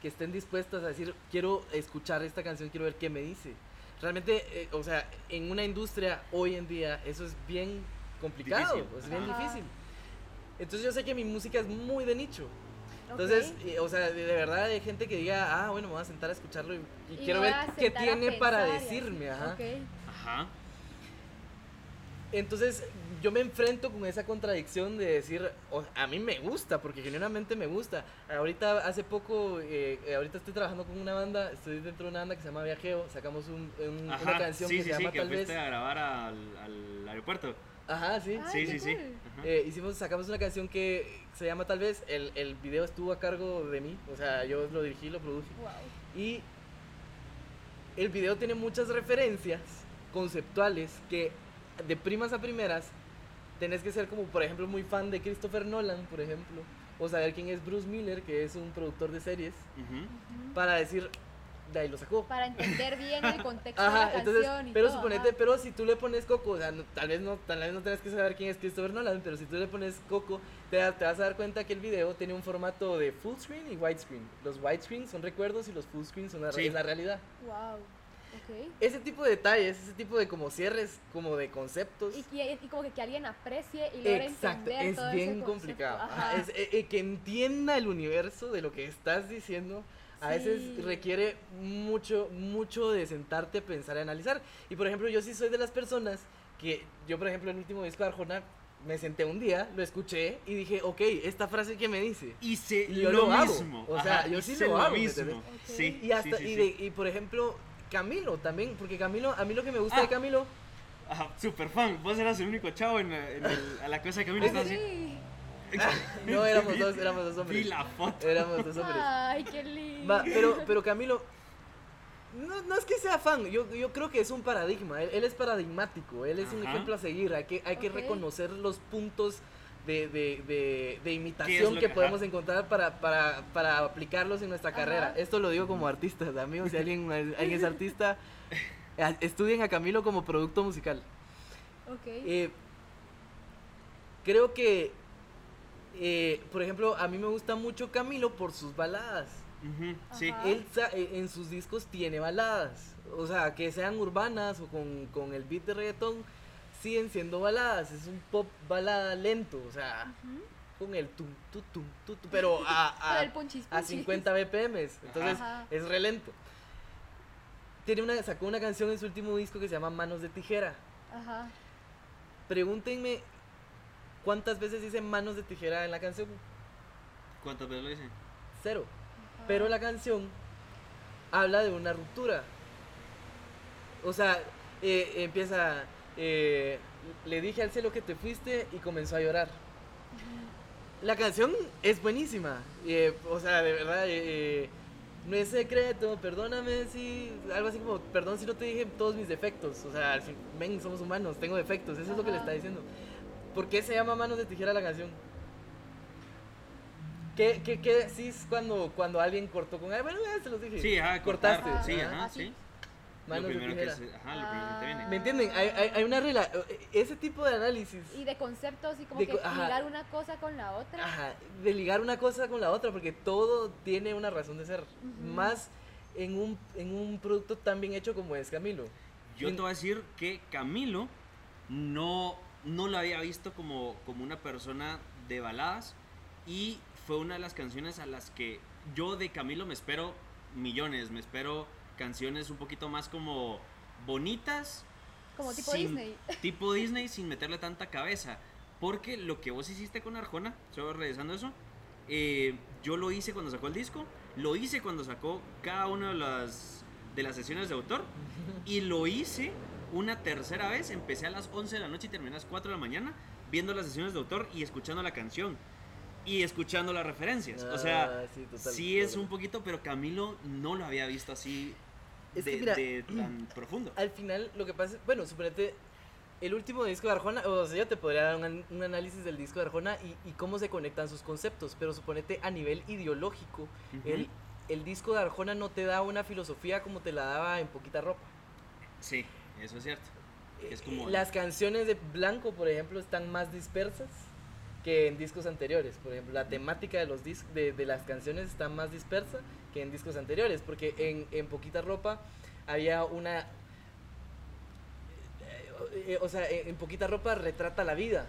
que estén dispuestas a decir, quiero escuchar esta canción, quiero ver qué me dice. Realmente, eh, o sea, en una industria hoy en día eso es bien complicado, Difícil, es bien ajá. difícil. Entonces yo sé que mi música es muy de nicho. Entonces, eh, o sea, de, de verdad hay gente que diga, ah, bueno, me voy a sentar a escucharlo y, y Y quiero ver qué tiene para pensar decirme, ajá. Ajá. Entonces yo me enfrento con esa contradicción de decir, a mí me gusta, porque genuinamente me gusta. Ahorita, hace poco, eh, eh, ahorita estoy trabajando con una banda, estoy dentro de una banda que se llama Viajeo, sacamos un- un- una canción sí, que sí, se sí, llama que Tal vez. a grabar al, al aeropuerto. Ajá, sí. Ay, sí, sí, cool. Eh, hicimos, sacamos una canción que se llama Tal vez, el, el video estuvo a cargo de mí, o sea, yo lo dirigí, lo produje. Wow. Y el video tiene muchas referencias conceptuales que de primas a primeras tenés que ser como, por ejemplo, muy fan de Christopher Nolan, por ejemplo, o saber quién es Bruce Miller, que es un productor de series, para decir, de ahí lo sacó. Para entender bien el contexto Ajá, de la entonces, canción y pero todo, suponete, ajá. pero si tú le pones Coco, o sea, no- tal vez no, tal vez no tengas que saber quién es Christopher Nolan, pero si tú le pones Coco, te, te vas a dar cuenta que el video tiene un formato de full screen y widescreen. Los widescreen son recuerdos y los full screen son la, Sí. es la realidad. Wow. Ok. Ese tipo de detalles, ese tipo de como cierres, como de conceptos. Y, y- y como que, que alguien aprecie y logre Exacto, entender es todo ese bien concepto. complicado. Ajá. Ajá, es, eh, eh, que entienda el universo de lo que estás diciendo. A veces Sí. requiere mucho, mucho de sentarte a pensar y analizar. Y por ejemplo, yo sí soy de las personas que, yo por ejemplo, el último disco de Arjona, me senté un día, lo escuché y dije, ok, esta frase que me dice. Hice Y yo lo, lo hago. mismo. O sea, yo sí hice lo hago, ¿me mismo. entendés? Ok. Sí, Y hasta, sí, sí, y, sí. de- y por ejemplo, Camilo también, porque Camilo, a mí lo que me gusta Ah. de Camilo, Ajá, super fan. Vos eras el único chavo en, la- en el- a la cosa de Camilo. estabas así. Sí. no éramos dos, éramos dos Vi hombres. la foto. Éramos dos hombres. Ay, qué lindo. Va, pero, pero Camilo, no, no es que sea fan, yo, yo creo que es un paradigma, él, él es paradigmático, él es un ejemplo a seguir, hay que, hay que reconocer los puntos de, de, de, de ¿Qué es imitación que que- podemos ajá. encontrar para, para, para aplicarlos en nuestra Ajá. carrera. Esto lo digo como artista, amigos, si alguien, alguien es artista, estudien a Camilo como producto musical. Ok. Eh, creo que, eh, por ejemplo, a mí me gusta mucho Camilo por sus baladas. Ujú, sí. Ajá. Él sa- eh, en sus discos tiene baladas. O sea, que sean urbanas o con, con el beat de reggaetón, siguen siendo baladas. Es un pop balada lento. O sea, con el tum, tu, tum, tu, tu, pero a, a, el punchis, a punchis. 50 BPMs. Entonces, Ajá. es re lento. Tiene una, sacó una canción en su último disco que se llama Manos de Tijera. Ajá. Pregúntenme cuántas veces dice Manos de Tijera en la canción. ¿Cuántas veces lo hice? Cero. Pero la canción habla de una ruptura. O sea, eh, empieza, eh, le dije al cielo que te fuiste y comenzó a llorar. La canción es buenísima. eh, o sea, de verdad, eh, eh, no es secreto, perdóname si, algo así como, perdón si no te dije todos mis defectos. O sea, al fin, ven, somos humanos, tengo defectos, eso es lo que le Ajá. está diciendo. ¿Por qué se llama Manos de Tijera la canción? ¿Qué, qué, qué decís cuando, cuando alguien cortó con alguien? Bueno, ya se los dije. Sí, ajá, Cortaste. cortar. Sí, Ajá. ajá, sí. Lo primero que se, ajá, lo primero que te viene. ¿Me entienden? Hay, hay, hay una relación. Ese tipo de análisis. Y de conceptos y como De que ajá. ligar una cosa con la otra. Ajá, de ligar una cosa con la otra, porque todo tiene una razón de ser. Más en un, en un producto tan bien hecho como es Camilo. Yo te voy a decir que Camilo no, no lo había visto como, como una persona de baladas y fue una de las canciones a las que yo de Camilo me espero millones, me espero canciones un poquito más como bonitas. Como tipo sin- Disney. Tipo Disney sin meterle tanta cabeza. Porque lo que vos hiciste con Arjona, solo revisando eso, eh, yo lo hice cuando sacó el disco, lo hice cuando sacó cada una de las, de las sesiones de autor y lo hice una tercera vez. Empecé a las 11 de la noche y terminé a las 4 de la mañana viendo las sesiones de autor y escuchando la canción y escuchando las referencias. o sea, Ah, sí, total, sí es un poquito, pero Camilo no lo había visto así Es de, que mira, de tan profundo. Al final, lo que pasa es, bueno, suponete, el último disco de Arjona, o sea, yo te podría dar un, un análisis del disco de Arjona y, y cómo se conectan sus conceptos, pero suponete a nivel ideológico, el, el disco de Arjona no te da una filosofía como te la daba en poquita ropa. Sí, eso es cierto. Es como- Las canciones de Blanco, por ejemplo, están más dispersas que en discos anteriores. Por ejemplo, la temática de, los dis- de, de las canciones está más dispersa que en discos anteriores, porque en, en Poquita Ropa había una... eh, o sea, en, Poquita Ropa retrata la vida,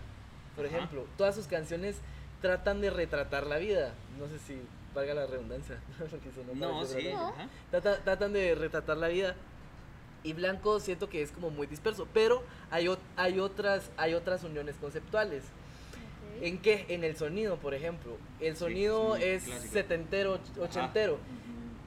por Ajá. ejemplo. Todas sus canciones tratan de retratar la vida. No sé si valga la redundancia. No, sí. No. ajá. Trata- tratan de retratar la vida. Y Blanco siento que es como muy disperso, pero hay, hay, otras, hay otras uniones conceptuales. ¿En qué? En el sonido, por ejemplo. El Sí, sonido es muy es clásico. setentero, och- ochentero.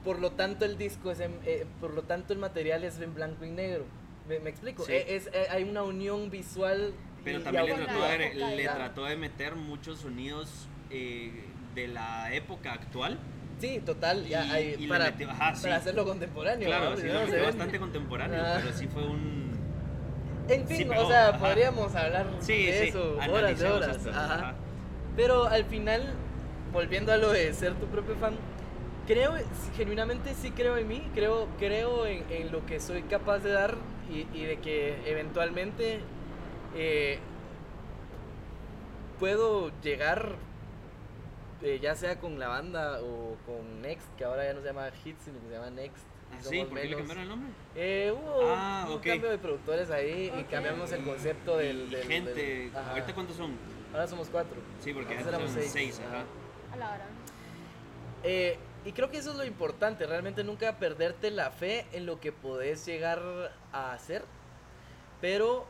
Por lo tanto, el disco es en- eh, por lo tanto el material es en blanco y negro. ¿Me, me explico? Sí. Eh, es, eh, hay una unión visual. Pero y- y también le Con la trató, de, le ya. trató de meter muchos sonidos eh, de la época actual. Sí, total. ya Y- hay- y le para, metió- ajá, sí. para hacerlo contemporáneo. Claro, ¿no? sí, lo no, bastante contemporáneo, Ah. pero sí fue un... En fin, Sí o sea, ajá. podríamos hablar Sí, de eso horas de horas. esto, ajá. ajá. Pero al final, volviendo a lo de ser tu propio fan, creo, genuinamente sí creo en mí, creo, creo en, en lo que soy capaz de dar y, y de que eventualmente eh, puedo llegar, eh, ya sea con la banda o con Next, que ahora ya no se llama Hits, sino que se llama Next. Y Ah, sí, ¿por qué le cambiaron el nombre? Eh, hubo Ah, un ok. cambio de productores ahí y Ok. cambiamos el concepto del... Y del- gente, del-. ¿ahorita cuántos son? Ahora somos cuatro. Sí, porque Antes éramos seis. seis, ajá. A la hora. Eh, y creo que eso es lo importante, realmente nunca perderte la fe en lo que podés llegar a hacer, pero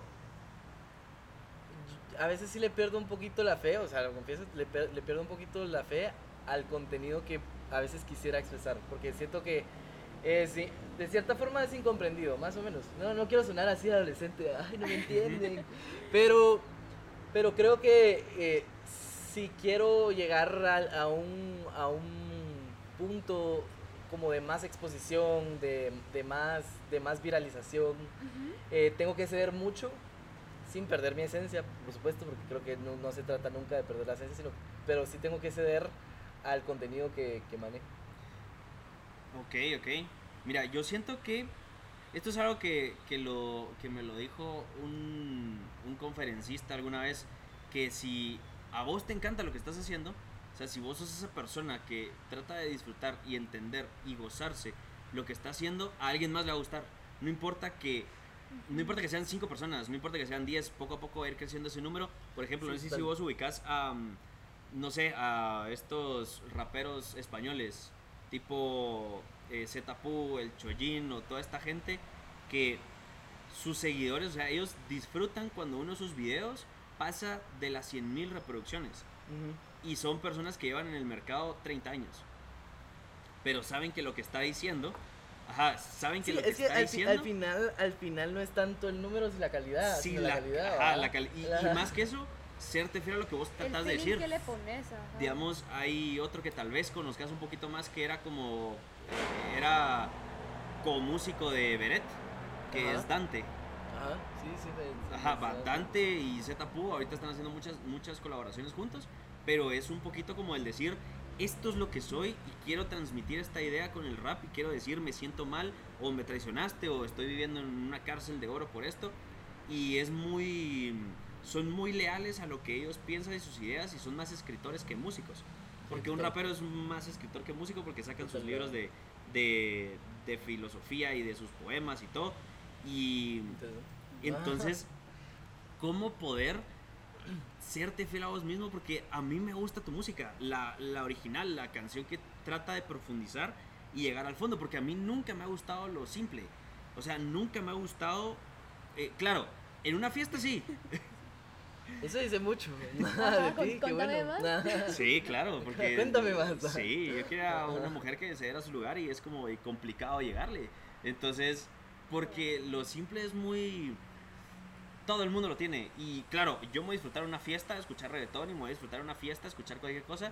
a veces sí le pierdo un poquito la fe, o sea, lo confieso, le, per- le pierdo un poquito la fe al contenido que a veces quisiera expresar, porque siento que eh, sí, de cierta forma es incomprendido, más o menos. No, no quiero sonar así adolescente, ay, no me entienden, pero, pero creo que eh, si quiero llegar a, a un, a un punto como de más exposición, de, de más, de más viralización, eh, tengo que ceder mucho sin perder mi esencia, por supuesto, porque creo que no, no se trata nunca de perder la esencia, sino, pero sí tengo que ceder al contenido que, que manejo. Ok, ok. Mira, yo siento que esto es algo que, que lo, que me lo dijo un, un conferencista alguna vez, que si a vos te encanta lo que estás haciendo, o sea, si vos sos esa persona que trata de disfrutar y entender y gozarse lo que está haciendo, a alguien más le va a gustar. No importa que no importa que sean cinco personas, no importa que sean 10, poco a poco va a ir creciendo ese número. Por ejemplo, Sí, no sé si vos ubicás a, mm, no sé, a estos raperos españoles, tipo eh, Zetapu, el Chollín o toda esta gente, que sus seguidores, o sea, ellos disfrutan cuando uno de sus videos pasa de las 100.000 reproducciones. Y son personas que llevan en el mercado 30 años. Pero saben que lo que está diciendo, ajá, saben que Sí, lo que es que está al, diciendo... al final, al final no es tanto el número, sino la calidad. Sí, sino la, la, calidad. ajá, ¿verdad? la cali- y, más que eso, serte fiel a lo que vos tratás de decir. que le pones, ajá. Digamos, hay otro que tal vez conozcas un poquito más que era como. eh, Era como músico de Beret, que Ajá. es Dante. Ajá, sí, sí. me- Ajá, me- va, Dante y Zetapu ahorita están haciendo muchas, muchas colaboraciones juntos, pero es un poquito como el decir, esto es lo que soy y quiero transmitir esta idea con el rap y quiero decir, me siento mal o me traicionaste o estoy viviendo en una cárcel de oro por esto. Y es muy, son muy leales a lo que ellos piensan y sus ideas y son más escritores que músicos. Porque un rapero es más escritor que músico porque sacan sus libros de, de, de filosofía y de sus poemas y todo. Y entonces, ¿cómo poder serte fiel a vos mismo? Porque a mí me gusta tu música, la, la original, la canción que trata de profundizar y llegar al fondo, porque a mí nunca me ha gustado lo simple. O sea, nunca me ha gustado... eh, claro, en una fiesta sí. Eso dice mucho. Ajá, Nada de ti, qué bueno. más. Nada. Sí, claro, porque... Cuéntame más. Sí, yo quería una mujer que se diera a su lugar y es como complicado llegarle. Entonces, porque lo simple es muy... Todo el mundo lo tiene. Y claro, yo me voy a disfrutar una fiesta, escuchar reggaetón y me voy a disfrutar una fiesta, escuchar cualquier cosa.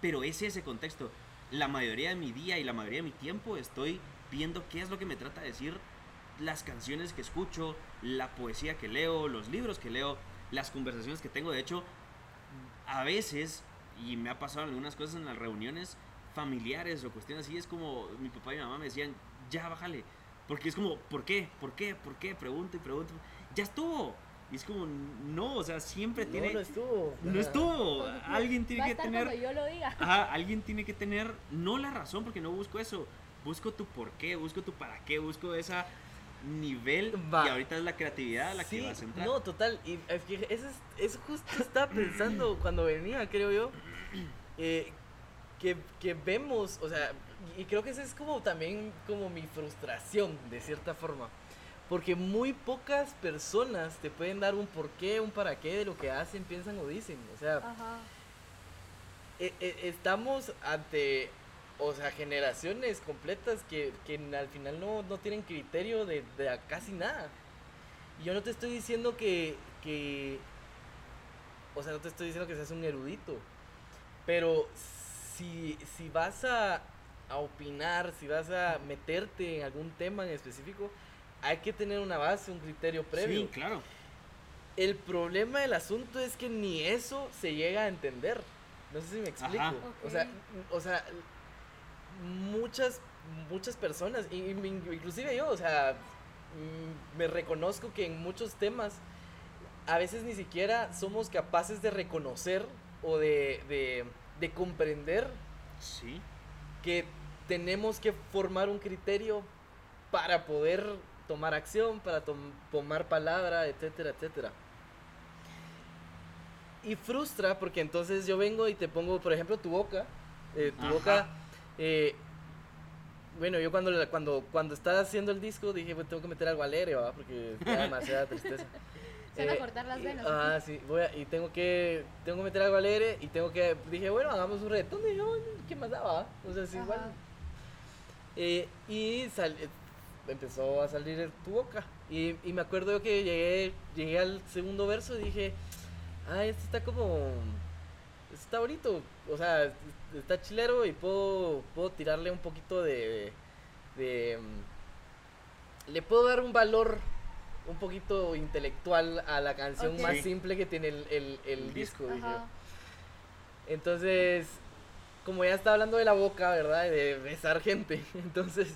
Pero es ese contexto. La mayoría de mi día y la mayoría de mi tiempo estoy viendo qué es lo que me trata de decir las canciones que escucho, la poesía que leo, los libros que leo, las conversaciones que tengo. De hecho, a veces, y me ha pasado algunas cosas en las reuniones familiares o cuestiones así, es como mi papá y mi mamá me decían, ya bájale. Porque es como, ¿por qué? ¿Por qué? ¿Por qué? Pregunto y pregunto. Ya estuvo. Y es como, no, o sea, siempre No, tiene... no estuvo. No estuvo. Alguien Va tiene a que estar tener... cuando yo lo diga. Ajá, alguien tiene que tener, no la razón, porque no busco eso. Busco tu por qué, busco tu para qué, busco esa nivel. Va. Y ahorita es la creatividad la Sí, que vas a no, total. Y es que eso, es, eso justo estaba pensando cuando venía, creo yo. eh, que, que vemos, o sea, y creo que esa es como también como mi frustración, de cierta forma. Porque muy pocas personas te pueden dar un porqué, un para qué de lo que hacen, piensan o dicen. O sea, Ajá. e- e- estamos ante, o sea, generaciones completas que, que al final no, no tienen criterio de, de a casi nada. Y yo no te estoy diciendo que, que, o sea, no te estoy diciendo que seas un erudito, pero si, si vas a, a opinar, si vas a meterte en algún tema en específico, hay que tener una base, un criterio previo. Sí, claro. El problema del asunto es que ni eso se llega a entender. No sé si me explico. Ajá. O sea, o sea, muchas, muchas personas, inclusive yo, o sea, mm, me reconozco que en muchos temas a veces ni siquiera somos capaces de reconocer o de, de, de comprender Sí. que tenemos que formar un criterio para poder tomar acción, para tom- tomar palabra, etcétera, etcétera. Y frustra porque entonces yo vengo y te pongo, por ejemplo, tu boca. eh, tu Ajá. boca. Eh, bueno, yo cuando, cuando, cuando estaba haciendo el disco dije, pues tengo que meter algo alegre, ¿va? Porque da demasiada tristeza. Se van a cortar las venas. Ah, sí, voy a- y tengo que, tengo que meter algo alegre y tengo que, dije, bueno, hagamos un. Y yo, ¿qué más daba? O sea, sí, Ajá. igual. Eh, y sal- eh, empezó a salir tu boca. Y, y me acuerdo yo que llegué, llegué al segundo verso y dije, ah, este está como, este está bonito. O sea, está chilero y puedo, puedo tirarle un poquito de, de, mm, le puedo dar un valor un poquito intelectual a la canción más Sí. simple que tiene el, el, disco. Entonces, como ya está hablando de la boca, ¿verdad? De besar gente. Entonces,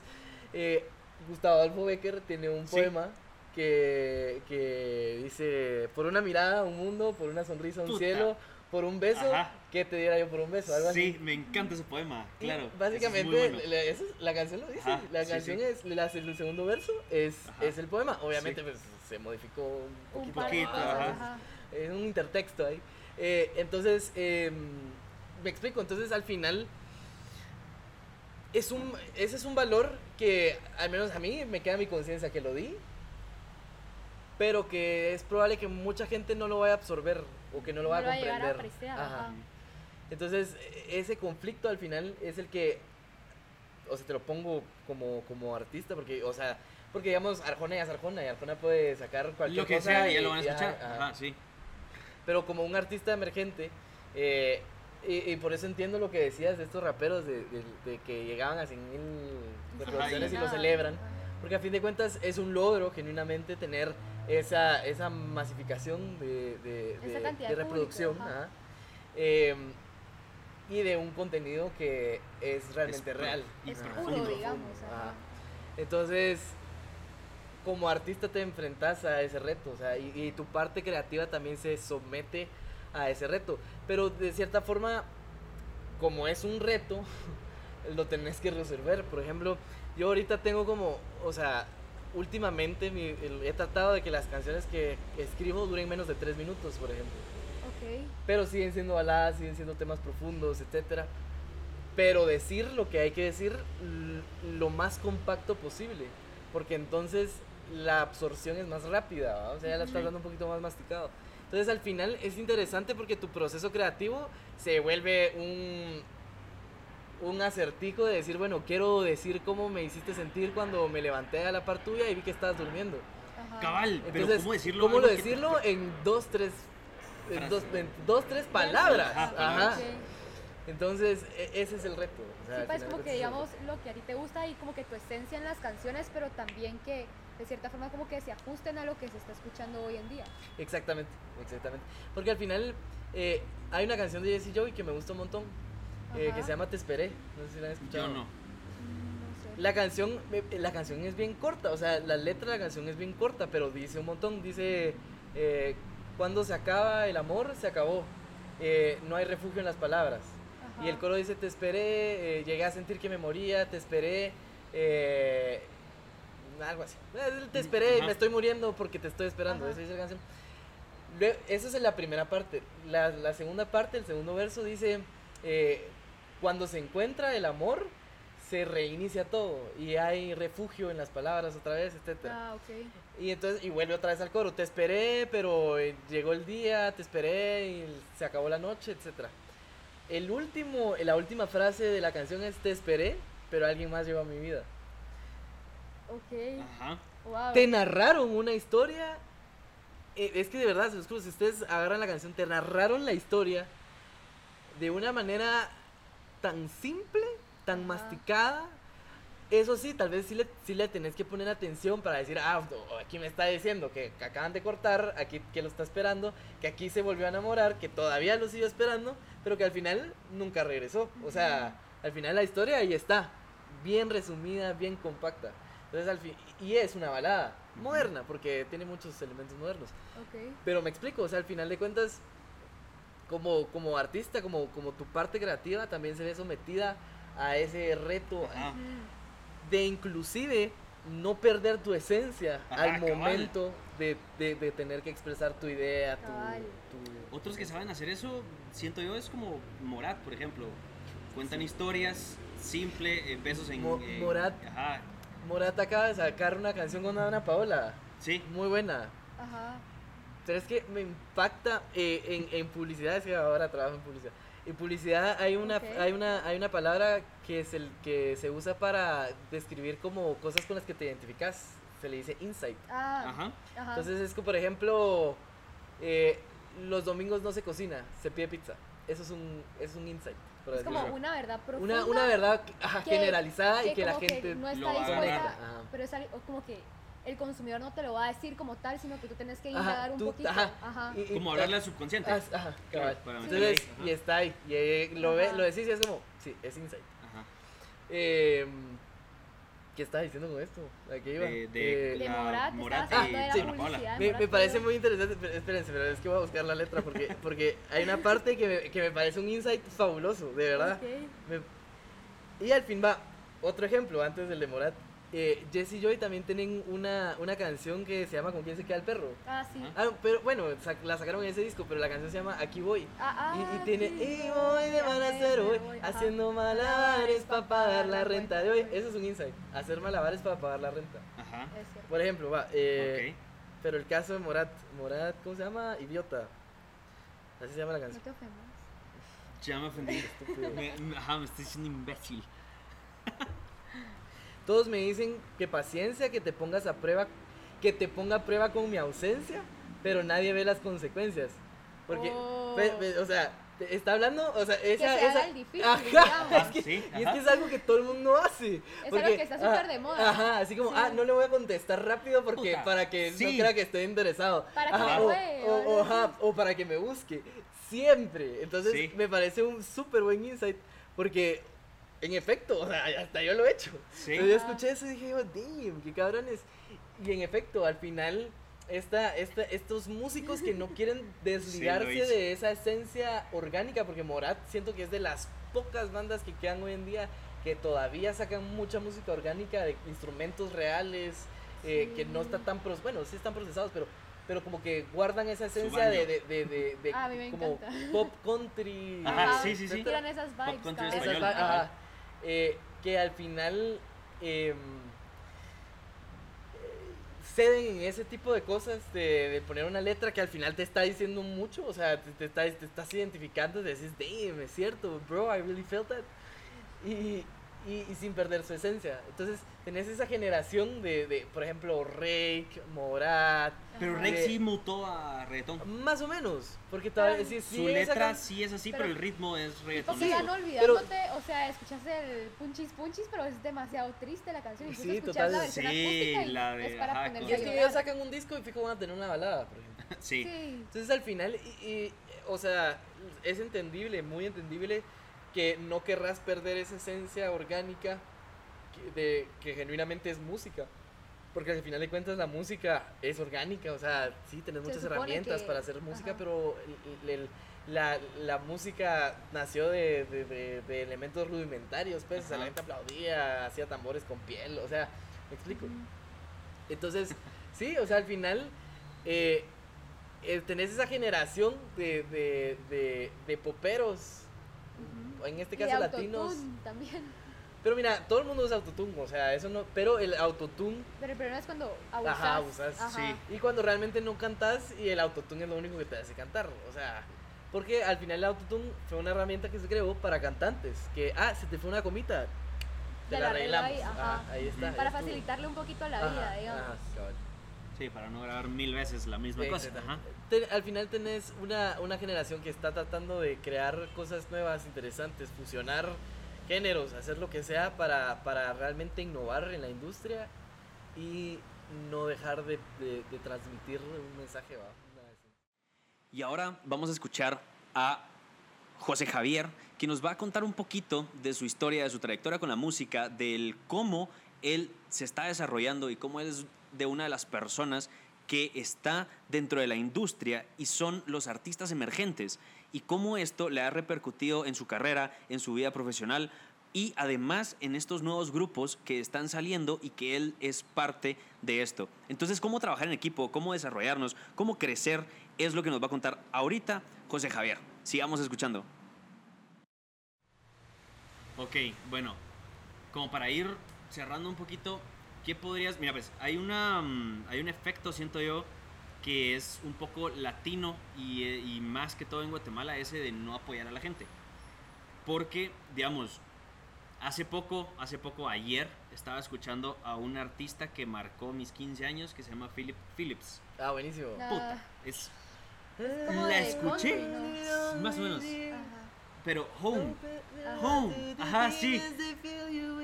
eh, Gustavo Adolfo Becker tiene un Sí. poema que, que dice, por una mirada un mundo, por una sonrisa un Puta. cielo, por un beso, Ajá. Que te diera yo por un beso? Algo así. Sí, me encanta ese poema, Y claro. es Básicamente, la, esa es- la canción lo dice. Ajá, la sí, canción sí. es, la- el segundo verso es, el poema. Obviamente, Sí. pues se modificó un Un poquito. de Poquito, ajá. ajá. Es un intertexto ahí. Eh, entonces, em, me explico. Entonces, al final, es un, ese es un valor que, al menos a mí, me queda mi conciencia que lo di. Pero que es probable que mucha gente no lo vaya a absorber o que no lo No vaya a comprender. apreciar, Ajá. Entonces, ese conflicto al final es el que, o sea, te lo pongo como, como artista, porque, o sea, porque digamos, Arjona ya es Arjona, y Arjona puede sacar cualquier Lo que cosa. sea, ya y- lo van a escuchar. ajá, Ajá, ajá. sí. Pero como un artista emergente, eh, y, y por eso entiendo lo que decías de estos raperos, de, de- de que llegaban a 100 mil reproducciones y lo celebran. Porque a fin de cuentas es un logro genuinamente tener esa, esa masificación de, de, Esa público, reproducción. ajá. ajá. Y de un contenido que es realmente real. y Es puro, digamos. Ajá. Entonces, como artista te enfrentas a ese reto, o sea, y, y tu parte creativa también se somete a ese reto. Pero de cierta forma, como es un reto, lo tenés que resolver. Por ejemplo, yo ahorita tengo como, o sea, últimamente mi- el- he tratado de que las canciones que escribo duren menos de tres minutos, por ejemplo. Ok. Pero siguen siendo baladas, siguen siendo temas profundos, etcétera. Pero decir lo que hay que decir lo más compacto posible. Porque entonces la absorción es más rápida, ¿va? o sea, ya la estás dando un poquito más masticado. Entonces al final es interesante porque tu proceso creativo se vuelve un, un acertijo de decir, bueno, quiero decir cómo me hiciste sentir cuando me levanté a la par tuya y vi que estabas durmiendo. Ajá. Cabal, pero Entonces, ¿cómo decirlo? ¿Cómo lo te- decirlo en dos, tres, en dos, en dos, tres palabras? Ajá. Ok. Entonces, e- ese es el reto. o sea, Sí, pues como que digamos lo que a ti te gusta y como que tu esencia en las canciones, pero también que de cierta forma como que se ajusten a lo que se está escuchando hoy en día. Exactamente, exactamente. Porque al final eh, hay una canción de Jesse Joey que me gusta un montón, eh, que se llama Te Esperé. No sé si la han escuchado. Yo no. No sé. La canción, eh, la canción es bien corta, o sea, la letra de la canción es bien corta, pero dice un montón, dice, eh, cuando se acaba el amor, se acabó, Eh, no hay refugio en las palabras. Y el Ajá. coro dice, te esperé, eh, llegué a sentir que me moría, te esperé, eh, algo así. Eh, Te esperé, Ajá. me estoy muriendo porque te estoy esperando, Ajá. esa dice la canción. Lue- Esa es la primera parte. La, la segunda parte, el segundo verso dice, eh, cuando se encuentra el amor, se reinicia todo y hay refugio en las palabras otra vez, etc. Ah, ok. Y entonces, y vuelve otra vez al coro, te esperé, pero eh, llegó el día, te esperé y se acabó la noche, etc. El último, la última frase de la canción es te esperé, pero alguien más llegó a mi vida. Ok. Ajá. Wow. Te narraron una historia, eh, es que de verdad, se los juro, si ustedes agarran la canción, te narraron la historia de una manera tan simple, tan Ajá. masticada. Eso sí, tal vez sí le, sí le tenés que poner atención para decir, ah, aquí me está diciendo que, que acaban de cortar, aquí que lo está esperando, que aquí se volvió a enamorar, que todavía lo sigue esperando, pero que al final nunca regresó. O sea, al final la historia ahí está, bien resumida, bien compacta. Entonces al fin, y es una balada moderna, porque tiene muchos elementos modernos. Ok. Pero me explico, o sea, al final de cuentas, como, como artista, como, como tu parte creativa, también se ve sometida a ese reto Ajá. De inclusive no perder tu esencia Ajá, al cabal. momento de, de- de tener que expresar tu idea, tu... Tu- Otros que saben hacer eso, siento yo, es como Morat, por ejemplo. Cuentan historias, simple, eh, besos en... Mo- eh, Morat. Ajá, Morat acaba de sacar una canción con Ana Paola, sí. muy buena. Ajá. Pero es que me impacta eh, en, en publicidad, es que ahora trabajo en publicidad. En publicidad hay una, hay una, hay una palabra que, es el, que se usa para describir como cosas con las que te identificas. Se le dice insight. Ah, Ajá. ajá. Entonces es como, por ejemplo, eh, los domingos no se cocina, se pide pizza. Eso es un, es un insight. por es como decirlo. una verdad profunda. una, una verdad ajá, que- generalizada y que la gente no está dispuesta, pero es algo como que el consumidor no te lo va a decir como tal, sino que tú tienes que Ajá, indagar un tú- poquito. ajá, Ajá. y- y- Como hablarle al subconsciente. Ah, Ajá, meterle Entonces, ahí, ajá. y está ahí. Y eh, lo, ve, lo decís y es como, sí, es insight. Ajá. Eh, ¿Qué estaba diciendo con esto? ¿A qué iba? De, de, Eh, De Morat, Morat la sí. Me, me parece muy interesante, espérense, pero es que voy a buscar la letra porque, porque hay una parte que me, que me parece un insight fabuloso, de verdad. Ok. Me- y al fin va, otro ejemplo antes del de Morat. Eh, Jesse y Joy también tienen una, una canción que se llama ¿Con quién se queda el perro? Ah, sí. Ah, pero bueno, sac- la sacaron en ese disco, pero la canción se llama Aquí voy. Ah, Y, y ah, tiene, sí, y voy de Manacero hoy, voy, ajá. haciendo malabares para pagar la renta de hoy. Eso es un insight, hacer malabares para pagar la renta. Ajá. Por ejemplo, va, eh, ok. pero el caso de Morat, Morat, ¿cómo se llama? Idiota. Así se llama la No canción. te ofendas. Ya me ofendí. Me- ajá, me estoy diciendo imbécil. Todos me dicen que paciencia, que te pongas a prueba, que te ponga a prueba con mi ausencia, pero nadie ve las consecuencias. Porque, Oh. ve- ve, o sea, está hablando, o sea, esa... se haga esa el difícil, Ajá, es que- Sí, y es que es algo que todo el mundo hace. Es algo que está súper ah, de moda. Ajá, así como, Sí. ah, no le voy a contestar rápido porque Puta, para que no sí. crea que estoy interesado. Para que Ajá, me o, juegue, o- o ajá, o para que me busque. Siempre. Entonces Sí. me parece un súper buen insight porque, en efecto, o sea, hasta yo lo he hecho. Sí. Entonces yo escuché eso y dije, oh, damn, qué cabrones. Y en efecto, al final, esta, esta, estos músicos que no quieren desligarse de esa esencia orgánica, porque Morat siento que es de las pocas bandas que quedan hoy en día que todavía sacan mucha música orgánica de instrumentos reales, eh, que no está tan, pros bueno, sí están procesados, pero pero como que guardan esa esencia de, de, de, de- de Ah, como encanta. pop country. Ajá, sí, sí, sí. Tiran esas vibes. country. Esas ajá. Eh, que al final em, ceden en ese tipo de cosas de, poner una letra que al final te está diciendo mucho, o sea, te, te está- te estás identificando, te decís, damn, es cierto, bro, I really felt that. Y, y sin perder su esencia. Entonces, tenés esa generación de, de por ejemplo, Rake, Morat, Pero de- sí mutó a reggaetón. más o menos, porque todavía Pero sí, Su sí letra sí es así, Pero- pero, el ritmo es reggaetón. Porque Sí, van pero- olvidándote, o sea, escuchas el punchis punchis, pero es demasiado triste la canción. Sí, total. la versión Sí, acústica y la de- es para ajá, ponerse Y es que ellos sacan un disco y fijo van a tener una balada, por ejemplo. Sí. Sí. Entonces al final, y, y, o sea, es entendible, muy entendible que no querrás perder esa esencia orgánica que, de, que genuinamente es música. Porque al final de cuentas la música es orgánica, o sea, sí, tenés Se muchas herramientas que- para hacer música, ajá. pero el- el- la, la música nació de, de- de- de elementos rudimentarios, pues, o sea, la gente aplaudía, hacía tambores con piel, o sea, me explico. Entonces, sí, o sea, al final eh, eh, tenés esa generación de, de, de, de poperos. En este Y caso latinos. autotune también. Pero mira, todo el mundo usa autotune, o sea, eso no, pero el autotune, Pero el problema es cuando abusas. Ajá, abusas, Ajá. sí. y cuando realmente no cantas y el autotune es lo único que te hace cantar, o sea, porque al final el autotune fue una herramienta que se creó para cantantes, que, ah, se te fue una comita, te Te la la arreglamos, ahí, ajá. Ah, ahí está. Para ahí facilitarle un poquito la vida, digamos. ajá, cabal. Sí, para no grabar mil veces la misma Sí, cosa. Ajá. Al final tenés una, una generación que está tratando de crear cosas nuevas, interesantes, fusionar géneros, hacer lo que sea para, para realmente innovar en la industria y no dejar de, de- de transmitir un mensaje. ¿va? Y ahora vamos a escuchar a José Javier, que nos va a contar un poquito de su historia, de su trayectoria con la música, del cómo él se está desarrollando y cómo él es de una de las personas que está dentro de la industria y son los artistas emergentes y cómo esto le ha repercutido en su carrera, en su vida profesional y además en estos nuevos grupos que están saliendo y que él es parte de esto. Entonces, cómo trabajar en equipo, cómo desarrollarnos, cómo crecer es lo que nos va a contar ahorita José Javier. Sigamos escuchando. Ok, bueno, como para ir cerrando un poquito, ¿qué podrías...? Mira, pues hay, una, mm, hay un efecto, siento yo, que es un poco latino y, eh, y más que todo en Guatemala, ese de no apoyar a la gente. Porque, digamos, hace poco, hace poco, ayer, estaba escuchando a un artista que marcó mis 15 años, que se llama Philip Phillips. Ah, buenísimo. Ah, Puta, es... La escuché. Más o menos. Ajá. Pero Home, Home, ajá, sí.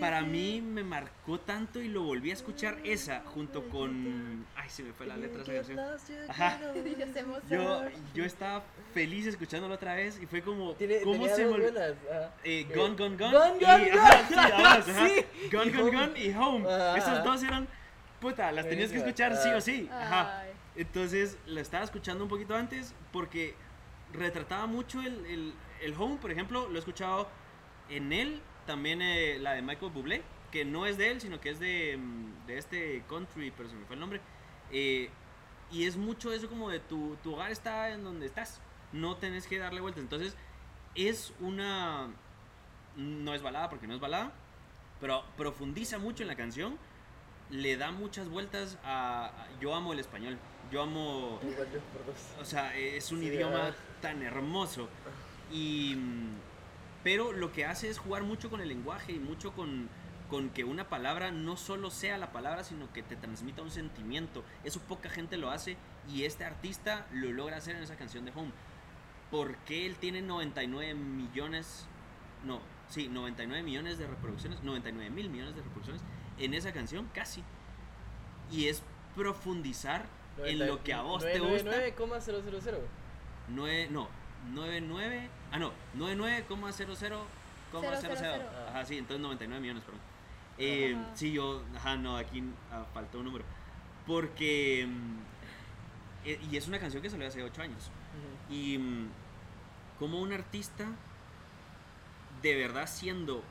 Para mí me marcó tanto y lo volví a escuchar esa junto con... Ay, se me fue la letra de esa canción. Ajá. Yo, yo estaba feliz escuchándolo otra vez y fue como... ¿Cómo se me. Eh, Gone, Gone, Gone. Gone, y, Gone, ajá, Gone. sí, ambas, ajá. Sí. Gone, Y Gone, Home. Gone y Home. Ajá. Esas dos eran... Puta, las tenías que escuchar sí o sí. Ajá. Entonces la estaba escuchando un poquito antes porque retrataba mucho el, el, el Home, por ejemplo, lo he escuchado en él, también eh, la de Michael Bublé, que no es de él, sino que es de, mm, de este country, pero se me fue el nombre. Eh, y es mucho eso como de tu, tu hogar está en donde estás, no tenés que darle vueltas. Entonces es una... No es balada porque no es balada, pero profundiza mucho en la canción, le da muchas vueltas a... a- yo amo el español, yo amo... O sea, es un Sí, idioma ah. tan hermoso. Y, pero lo que hace es jugar mucho con el lenguaje y mucho con, con que una palabra no solo sea la palabra, sino que te transmita un sentimiento. Eso poca gente lo hace y este artista lo logra hacer en esa canción de Home. Porque él tiene 99 millones, no, sí, 99 millones de reproducciones, 99 mil millones de reproducciones en esa canción, casi. Y es profundizar en lo que a vos te gusta. 99,000. 9, no, 99, ah no, 99,00,00. Ajá, sí, entonces 99 millones, perdón. Eh, Ajá. sí, yo, ajá, no, aquí ah, faltó un número. Porque, mm, eh, y es una canción que salió hace 8 años. Y mm, como un artista, de verdad siendo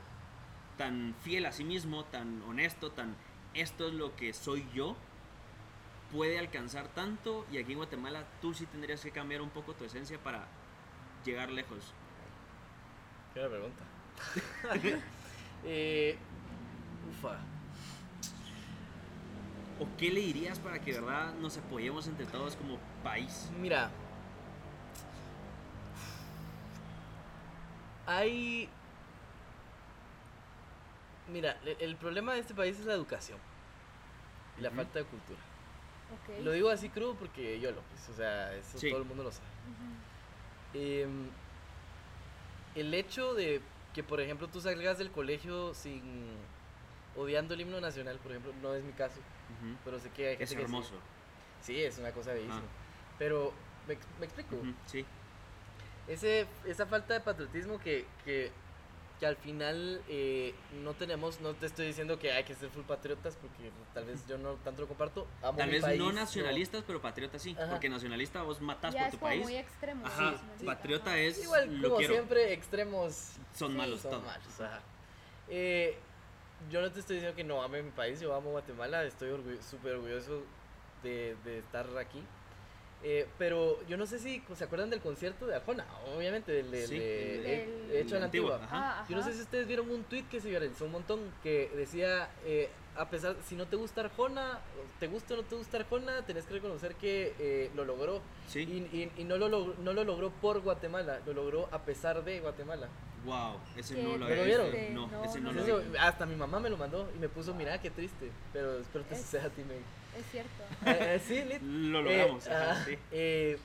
tan fiel a sí mismo, tan honesto, tan esto es lo que soy yo, puede alcanzar tanto y aquí en Guatemala tú sí tendrías que cambiar un poco tu esencia para llegar lejos. Qué buena pregunta. eh, ufa. ¿O qué le dirías para que de verdad nos apoyemos entre todos como país? Mira. Hay. Mira, el problema de este país es la educación y la falta de cultura. Lo digo así crudo porque yo lo pues, o sea, eso Sí. todo el mundo lo sabe. Ujú. Em, el hecho de que, por ejemplo, tú salgas del colegio sin odiando el himno nacional, por ejemplo, no es mi caso, pero sé que hay gente Es que sí. hermoso. Sí, es una cosa bellísima. Ah. Pero, ¿me, ex- me explico? Sí. Ese, esa falta de patriotismo que, que, que al final eh, no tenemos, no te estoy diciendo que hay que ser full patriotas, porque tal vez yo no tanto lo comparto. Amo Tal mi vez país, no nacionalistas, pero patriotas sí. Ajá. Porque nacionalista vos matás Ya por es tu como país. muy extremo. Ajá, sí, sí, patriota ajá. es Igual, lo como quiero. siempre, extremos Son Sí. malos son todos. malos. ajá. Eh, yo no te estoy diciendo que no ame mi país, yo amo Guatemala, estoy orgu- súper orgulloso de, de estar aquí. Eh, pero yo no sé si se acuerdan del concierto de Arjona, obviamente, del, del- Sí, de- el- de- el- hecho en la antigua. Ajá. Ah, Yo no sé si ustedes vieron un tweet que se viralizó un montón que decía, eh, a pesar, si no te gusta Arjona, te gusta o no te gusta Arjona, tenés que reconocer que eh, lo logró. Sí. Y, y- y no, lo log- no lo logró por Guatemala, lo logró a pesar de Guatemala. Wow, ese ¿Qué no lo ¿No había lo visto. vieron? No, No, ese no, no lo vi. hasta mi mamá me lo mandó y me puso, mira qué triste, pero espero te Es- suceda a ti, May. Es cierto. Eh, eh, sí, lit. Lo Eh, logramos. ajá, ah, sí. eh,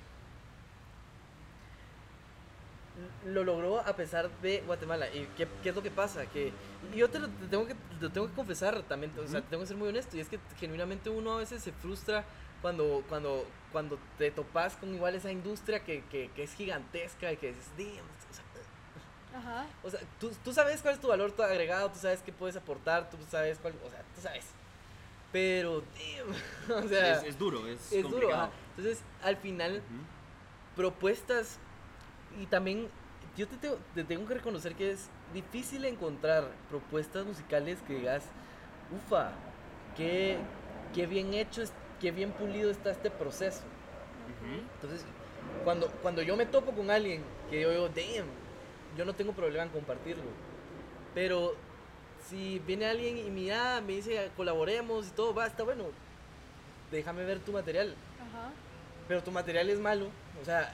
lo logró a pesar de Guatemala. ¿Y qué, qué es lo que pasa? Que yo te lo, te tengo, que, te lo tengo que confesar también, o sea, Ujú. tengo que ser muy honesto. Y es que genuinamente uno a veces se frustra cuando, cuando, cuando te topas con igual esa industria que, que, que es gigantesca y que dices, "Damn", o sea, Ajá. O sea, tú, tú sabes cuál es tu valor tu agregado, tú sabes qué puedes aportar, tú sabes cuál, o sea, tú sabes. Pero, damn, o sea, es, es duro, es, es duro. ajá. Entonces, al final, Ujú. propuestas y también yo te tengo, te tengo que reconocer que es difícil encontrar propuestas musicales que digas, ufa, qué, qué bien hecho, qué bien pulido está este proceso. Ujú. Entonces, cuando, cuando yo me topo con alguien que yo digo, damn, yo no tengo problema en compartirlo. Pero si viene alguien y mira, me dice colaboremos y todo, va, está bueno, déjame ver tu material. Ajá. Pero tu material es malo. O sea,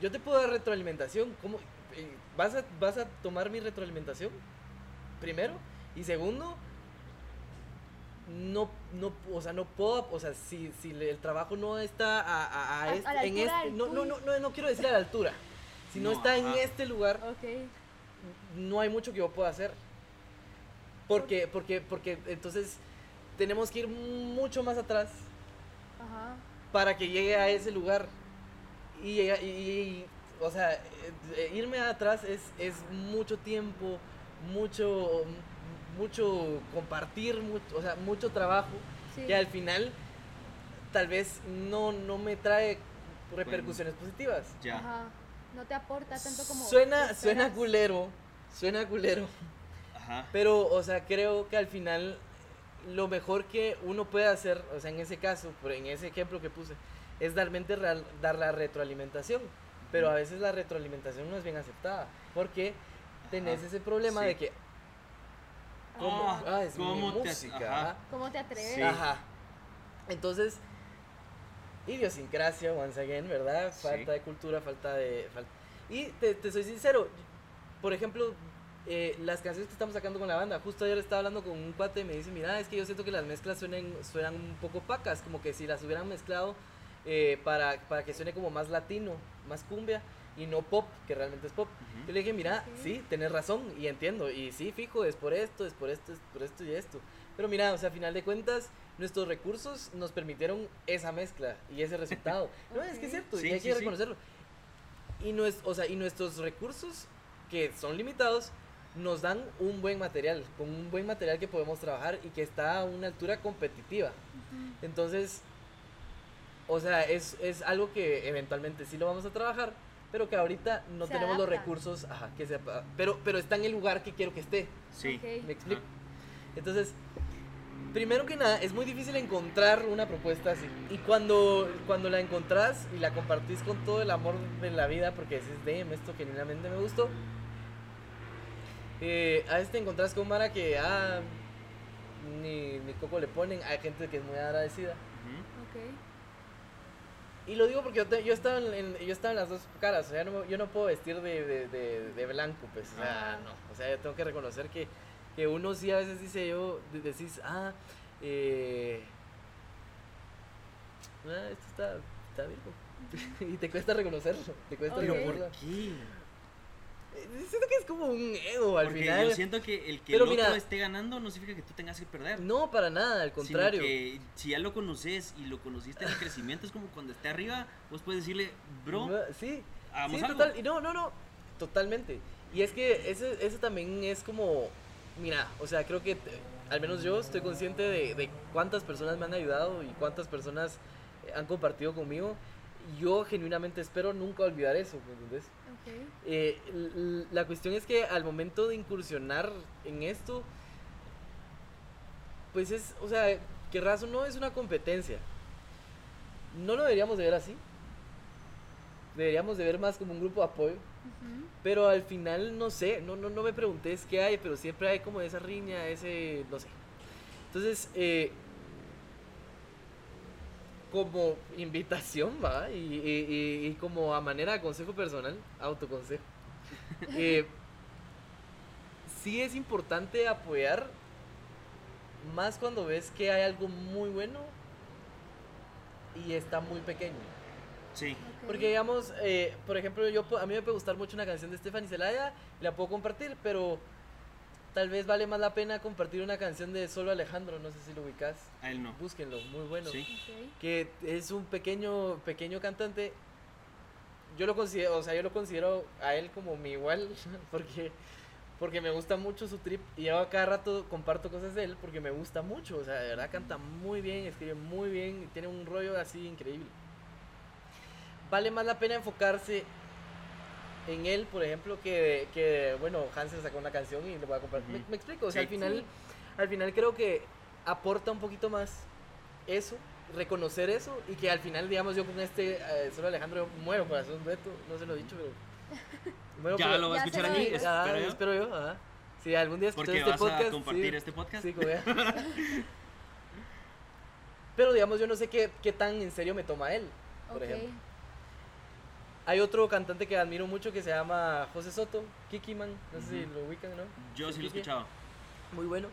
yo te puedo dar retroalimentación. ¿Cómo? eh, ¿Vas a, ¿Vas a tomar mi retroalimentación? Primero. Y segundo, no, no, o sea, no puedo, o sea, si, si el trabajo no está a, a- a A- a este, la en altura este, no, no, no, no, no quiero decir a la altura. Si no, No, está en este lugar, no hay mucho que yo pueda hacer. Porque, porque, porque entonces tenemos que ir mucho más atrás Ajá. para que llegue a ese lugar. Y, y- y- o sea, eh, eh, irme atrás es, es mucho tiempo, mucho, mucho compartir, mucho, o sea, mucho trabajo, Sí. que al final tal vez no, no me trae repercusiones positivas. Ya. Ajá. No te aporta tanto como. Suena, suena culero, suena culero, Ajá. pero, o sea, creo que al final lo mejor que uno puede hacer, o sea, en ese caso, en ese ejemplo que puse, es realmente real- dar la retroalimentación. Pero a veces la retroalimentación no es bien aceptada, porque tenés Ajá. ese problema Sí. de que, ¿cómo? Ah, Ah, es mi ¿cómo te- música. ajá. ¿Cómo te atreves? Sí. Ajá. Entonces, idiosincrasia, once again, ¿verdad? Sí. Falta de cultura, falta de... Y te, te soy sincero, por ejemplo, eh, las canciones que estamos sacando con la banda, justo ayer estaba hablando con un cuate y me dice, mira, es que yo siento que las mezclas suenan, suenan un poco opacas, como que si las hubieran mezclado eh, para, para que suene como más latino, más cumbia y no pop, que realmente es pop. Ujú. Yo le dije, mira, Ok. sí, tenés razón y entiendo. Y sí, fijo, es por esto, es por esto, es por esto y esto. Pero mira, o sea, a final de cuentas, nuestros recursos nos permitieron esa mezcla y ese resultado. no, es que es cierto, Sí, y hay sí, que sí. reconocerlo. Y, nues- o sea, y nuestros recursos, que son limitados, nos dan un buen material, con un buen material que podemos trabajar y que está a una altura competitiva. Ujú. Entonces, o sea, es, es algo que eventualmente sí lo vamos a trabajar, pero que ahorita no Se tenemos los adapta. recursos, ajá, que sepa, pero, pero está en el lugar que quiero que esté, Sí. Ok. ¿me explico? Entonces, primero que nada, es muy difícil encontrar una propuesta así. Y cuando, cuando la encontrás y la compartís con todo el amor de la vida, porque decís, damn, esto genuinamente me gustó, eh, a veces te encontrás con Mara que, ah, ni, ni coco le ponen, hay gente que es muy agradecida. Ujú. Ok. Y lo digo porque yo, te- yo, estaba en, en- yo estaba en las dos caras, o sea, no, yo no puedo vestir de, de, de- de blanco, pues, o sea, no, o sea, yo tengo que reconocer que, que uno sí a veces dice yo, de- decís, ah, eh, ah, esto está, está virgo, y te cuesta reconocerlo, te cuesta Ok. Pero reconocerlo. ¿por qué? Siento que es como un ego al Porque final. yo siento que el que Pero el otro mira- esté ganando no significa que tú tengas que perder. No, para nada, al Sino contrario. que si ya lo conoces y lo conociste en el crecimiento, es como cuando esté arriba, vos puedes decirle, bro, sí, hagamos sí, algo. total, y no, no, no, totalmente. Y es que ese, ese también es como, mira, o sea, creo que al menos yo estoy consciente de, de cuántas personas me han ayudado y cuántas personas han compartido conmigo. Yo genuinamente espero nunca olvidar eso, ¿me entendés? Eh, la cuestión es que al momento de incursionar en esto, pues es, o sea, que raso no es una competencia. No lo deberíamos de ver así. Deberíamos de ver más como un grupo de apoyo. Pero al final, no sé, no, no, no me preguntes qué hay, pero siempre hay como esa riña, ese, no sé. Entonces, eh, como invitación, va, y, y- y- y como a manera de consejo personal, autoconsejo, eh, sí es importante apoyar más cuando ves que hay algo muy bueno y está muy pequeño. Sí. Porque digamos, eh, por ejemplo, yo a mí me puede gustar mucho una canción de Stephanie Zelaya la puedo compartir, pero tal vez vale más la pena compartir una canción de Solo Alejandro, no sé si lo ubicas. a él no. Búsquenlo, muy bueno. Sí. Ok. Que es un pequeño pequeño cantante yo lo considero, o sea, yo lo considero a él como mi igual, porque, porque me gusta mucho su trip y yo a cada rato comparto cosas de él porque me gusta mucho, o sea, de verdad canta muy bien, escribe muy bien y tiene un rollo así increíble. Vale más la pena enfocarse en él, por ejemplo, que, que bueno, Hansel sacó una canción y le voy a compartir. Ujú. me, me explico, o sea, Sí. al final, Sí. al final creo que aporta un poquito más eso, reconocer eso y que al final, digamos, yo con este, eh, solo Alejandro, muero para hacer un dueto, no se lo he dicho, pero... muero Ya por- lo va a escuchar aquí, digo. Ah, espero yo. espero yo, ajá. Si algún día escuchas este vas podcast, a compartir sí, este podcast. sí, como ya. Pero digamos, yo no sé qué, qué tan en serio me toma él, por ejemplo. Hay otro cantante que admiro mucho que se llama José Soto, Kiki Man, no sé si lo ubican, ¿no? Yo sí lo he escuchado. Muy bueno.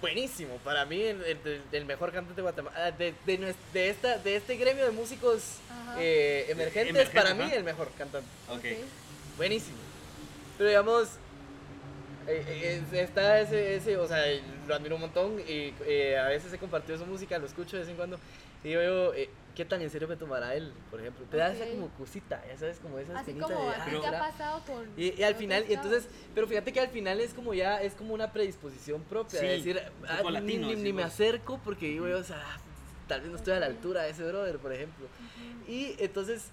Buenísimo, para mí el, el- el mejor cantante de Guatemala, de, de, nues- de esta, de este gremio de músicos eh, emergentes, Emergente, para mí ajá. el mejor cantante. Ok. Buenísimo. Pero digamos, eh, eh, es- está ese, ese, o sea, lo admiro un montón y eh, a veces he compartido su música, lo escucho de vez en cuando y digo yo, eh, ¿qué tan en serio me tomará él, por ejemplo? Te da esa como cosita, ya sabes, como esa Así espinita como de, a ti ah, te ha pasado con. Y, y al final, y entonces, pero fíjate que al final es como ya, es como una predisposición propia, de Sí, decir, un ah, ni- latino, ni, ni me acerco porque digo yo, o sea, tal vez no estoy a la altura de ese brother, por ejemplo. Y entonces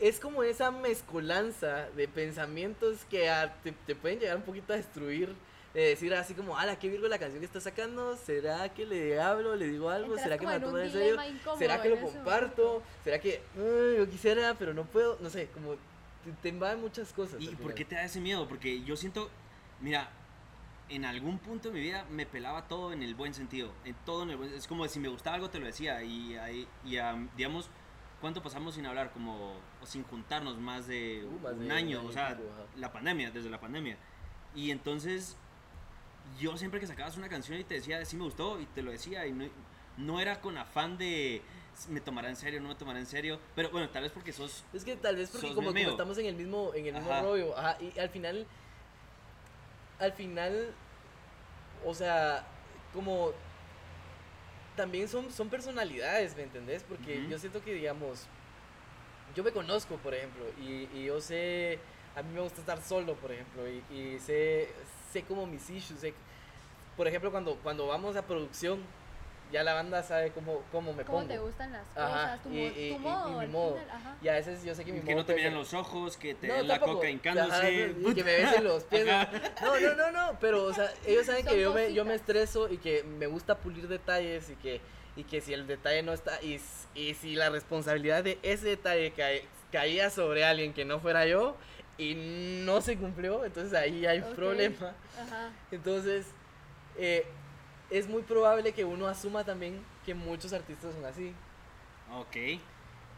es como esa mezcolanza de pensamientos que a- te, te pueden llegar un poquito a destruir. De decir así como, ala, qué virgo la canción que está sacando, ¿será que le hablo, le digo algo? Entras ¿Será que me a en serio? ¿Será que lo comparto? momento. ¿Será que "Ay, yo quisiera, pero no puedo? No sé, como te, te invaden muchas cosas. ¿Y por qué te da ese miedo? Porque yo siento, mira, en algún punto de mi vida me pelaba todo en el buen sentido. En todo en el buen- Es como si me gustaba algo te lo decía. Y, ahí- y am, digamos, ¿cuánto pasamos sin hablar? Como, o sin juntarnos más de Uh, más de un un año. O y sea, la pandemia, desde la pandemia. Y entonces, yo siempre que sacabas una canción y te decía, sí me gustó, y te lo decía, y no, no era con afán de me tomará en serio, no me tomará en serio. Pero bueno, tal vez porque sos Es que tal vez porque como, estamos en el mismo, en el mismo Ajá. rollo, ajá, y al final, al final, o sea, como también son, son personalidades, ¿me entendés? Porque yo siento que, digamos, yo me conozco, por ejemplo, y, y yo sé, a mí me gusta estar solo, por ejemplo, y, y sé, sé como mis issues, sé- por ejemplo, cuando, cuando vamos a producción, ya la banda sabe cómo, cómo me ¿Cómo pongo. te gustan las Ajá, cosas? Tu, y- mo- y- tu y- y modo. mi modo. final, ajá. Y a veces yo sé que mi que modo no te miren los ojos, que te No, den la tampoco. coca hincándose. Ajá, y que me besen los pies. Ajá. No, no, no, no, pero o sea, ellos saben Son que yo me, yo me estreso y que me gusta pulir detalles y que, y que si el detalle no está, y, si la responsabilidad de ese detalle cae- caía sobre alguien que no fuera yo y no se cumplió, entonces ahí hay Ok. problema. Ajá. Entonces, eh, es muy probable que uno asuma también que muchos artistas son así. Ok.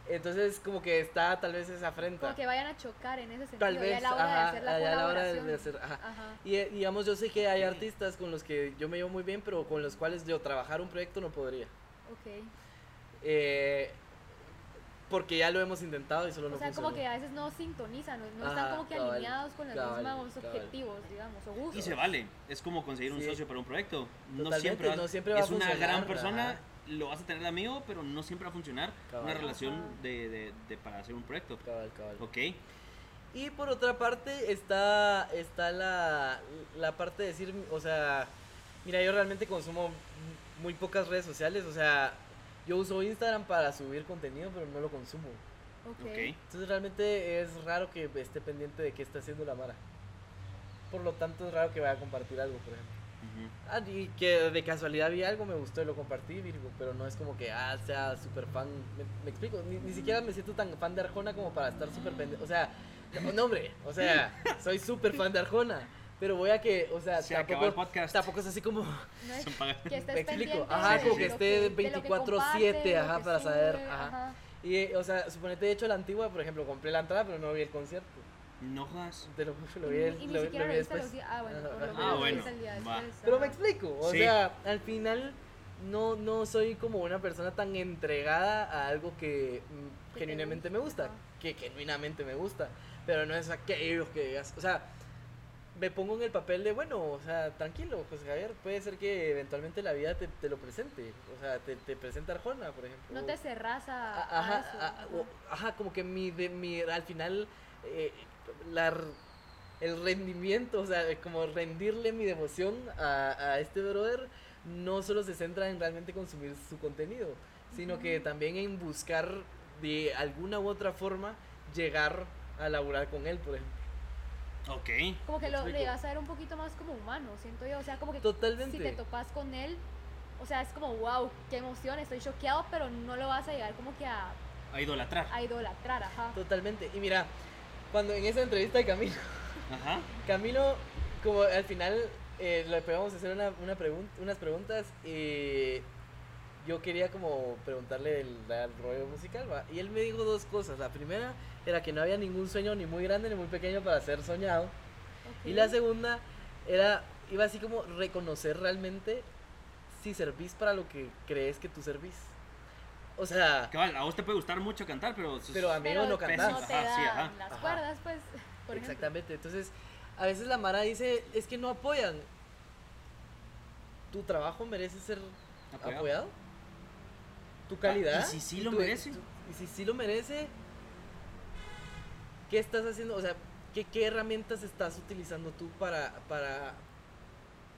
Entonces, como que está tal vez esa afrenta. Como que vayan a chocar en ese sentido. Tal ya vez, a la hora ajá, de hacer la a la hora de- colaboración. de hacer, ajá. Ajá. Y eh, digamos, yo sé que hay artistas con los que yo me llevo muy bien, pero con los cuales yo trabajar un proyecto no podría. Ok. Eh, porque ya lo hemos intentado y solo no O sea, funcionó. como que a veces no sintonizan, no, no Ajá, están como que cabal, alineados con los cabal, mismos cabal. objetivos, digamos, o gustos. Y se vale. Es como conseguir un Sí. socio para un proyecto. No siempre, vas- no siempre va a es una gran persona. ajá. Lo vas a tener de amigo, pero no siempre va a funcionar Cabal. una relación de- de- para hacer un proyecto. Cabal, cabal. Ok. Y por otra parte está, está la, la parte de decir, o sea, mira, yo realmente consumo muy pocas redes sociales, o sea, yo uso Instagram para subir contenido, pero no lo consumo. Ok. Ok. Entonces realmente es raro que esté pendiente de qué está haciendo la Mara. Por lo tanto es raro que vaya a compartir algo, por ejemplo. Ujú. Ah, y que de casualidad vi algo, me gustó y lo compartí, Virgo, pero no es como que, ah, sea súper fan. Me, me explico, ni, ni siquiera me siento tan fan de Arjona como para estar súper pendiente. O sea, no, no, hombre, o sea, soy súper fan de Arjona, pero voy a que, o sea, Se acabó el tampoco, podcast. tampoco es así como, No es que estés me explico, ajá, de como que lo esté de lo que 24/7, comparte, lo ajá, para saber, sube, ajá. y, o sea, suponete, de hecho, la antigua, por ejemplo, compré la entrada, pero no vi el concierto. No jodas. Te lo, lo Y, vi, ni- el- y ni lo, siquiera lo lo vi después. los días. Ah, bueno, Ajá, por lo ajá. Ah, lo bueno, el día después, Pero me ajá. explico, o Sí. sea, al final no, no soy como una persona tan entregada a algo que mm, te genuinamente me gusta, ajá. que genuinamente me gusta, pero no es aquello que digas, o sea, me pongo en el papel de, bueno, o sea, tranquilo, pues Javier, puede ser que eventualmente la vida te, te lo presente. O sea, te, te presenta Arjona, por ejemplo. No te cerrás a, A- a Ajá, eso, ajá. o- ajá, como que mi, de, mi al final eh, la el rendimiento, o sea, como rendirle mi devoción a, a este brother no solo se centra en realmente consumir su contenido, sino que Ujú. también en buscar de alguna u otra forma llegar a laburar con él, por ejemplo. Ok. Como que ¿Me lo explico? llegas a ver un poquito más como humano, siento yo. O sea, como que Totalmente. si te topas con él, o sea, es como, wow, qué emoción, estoy choqueado, pero no lo vas a llegar como que a, A idolatrar. a idolatrar, ajá. Totalmente. Y mira, cuando en esa entrevista de Camilo, Ajá. Camilo, como al final eh, le podíamos hacer una, una pregun- unas preguntas y yo quería como preguntarle el, el rollo musical, ¿va? Y él me dijo dos cosas. La primera era que no había ningún sueño ni muy grande ni muy pequeño para ser soñado. Y la segunda era, iba así como reconocer realmente si servís para lo que crees que tú servís. O sea, Cabal, a vos te puede gustar mucho cantar, pero... sos- pero a mí Pero no cantás. no te Ajá, sí, ajá. las Ajá. cuerdas, pues, por ejemplo. Exactamente. Entonces, a veces la Mara dice, es que no apoyan. Tu trabajo merece ser Apoyado. apoyado. Tu calidad. ¿y si sí lo tu- merece? tu- y si sí lo merece, ¿qué estás haciendo? O sea, ¿qué, qué herramientas estás utilizando tú para, para,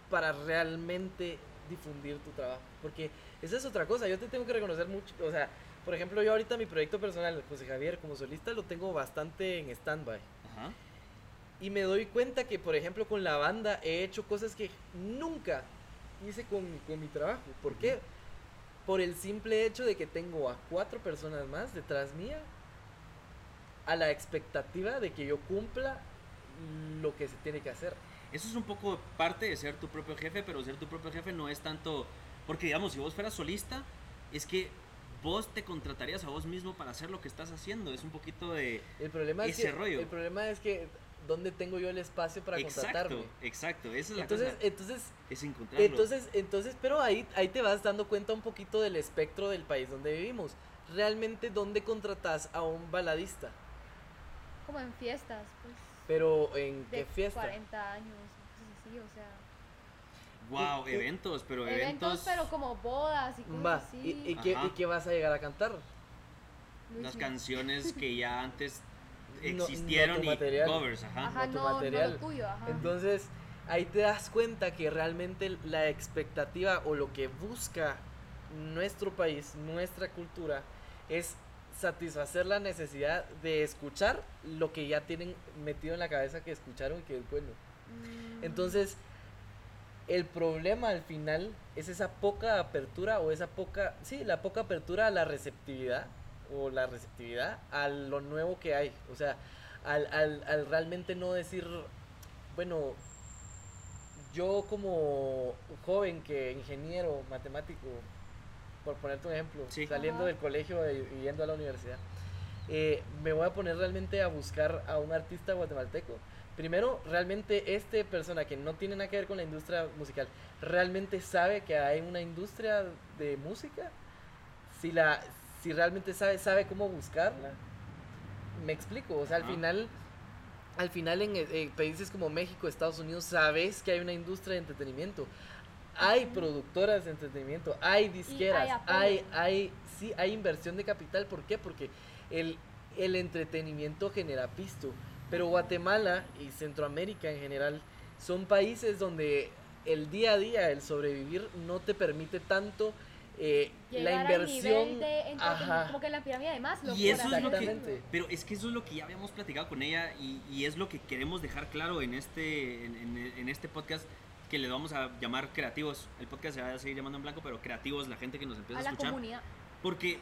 para realmente difundir tu trabajo? Porque esa es otra cosa. Yo te tengo que reconocer mucho. O sea, por ejemplo, yo ahorita mi proyecto personal, José Javier, como solista, lo tengo bastante en stand-by. Ajá. Y me doy cuenta que, por ejemplo, con la banda he hecho cosas que nunca hice con, con mi trabajo. ¿Por qué? Por el simple hecho de que tengo a cuatro personas más detrás mía a la expectativa de que yo cumpla lo que se tiene que hacer. Eso es un poco parte de ser tu propio jefe, pero ser tu propio jefe no es tanto... Porque digamos, si vos fueras solista, es que vos te contratarías a vos mismo para hacer lo que estás haciendo. Es un poquito de... El problema es Ese que, rollo. El problema es que ¿dónde tengo yo el espacio para exacto, contratarme? exacto. Esa es la Entonces, cosa. entonces Es encontrarlo. Entonces, entonces, pero ahí, ahí te vas dando cuenta un poquito del espectro del país donde vivimos. Realmente, ¿dónde contratas a un baladista? Como en fiestas, pues. Pero en De qué fiesta. 40 años, cosas así, o sea. Wow, y- y- eventos, pero Eventos, eventos... pero como bodas y cosas Va, así. ¿y, y qué. ¿y qué vas a llegar a cantar? Luis Las canciones que ya antes No- no existieron tu y material. covers, ajá. Ajá, no tu no, no material. lo tuyo, ajá. Entonces, ahí te das cuenta que realmente la expectativa o lo que busca nuestro país, nuestra cultura, es satisfacer la necesidad de escuchar lo que ya tienen metido en la cabeza que escucharon y que es bueno. Mm, Entonces, el problema al final es esa poca apertura o esa poca, sí, la poca apertura a la receptividad o la receptividad a lo nuevo que hay. O sea, al, al, al realmente no decir, bueno, yo como joven que ingeniero, matemático, por ponerte un ejemplo, Sí. saliendo Ajá. del colegio y yendo a la universidad, eh, me voy a poner realmente a buscar a un artista guatemalteco. Primero, realmente este persona que no tiene nada que ver con la industria musical, realmente sabe que hay una industria de música. Si la, si realmente sabe, sabe cómo buscarla. Me explico, o sea, al final, al final en, eh, eh, países como México, Estados Unidos, sabes que hay una industria de entretenimiento. Hay productoras de entretenimiento, hay disqueras, hay, hay, sí, hay inversión de capital. ¿Por qué? Porque el, el entretenimiento genera pisto. Pero Guatemala y Centroamérica en general son países donde el día a día, el sobrevivir, no te permite tanto eh, la inversión. nivel de Ajá. como que la pirámide de Maslow. Y eso es lo que... Pero es que eso es lo que ya habíamos platicado con ella y, y es lo que queremos dejar claro en este, en, en- en este podcast que le vamos a llamar creativos. El podcast se va a seguir llamando en blanco, pero creativos, la gente que nos empieza a a, la escuchar. comunidad. Porque,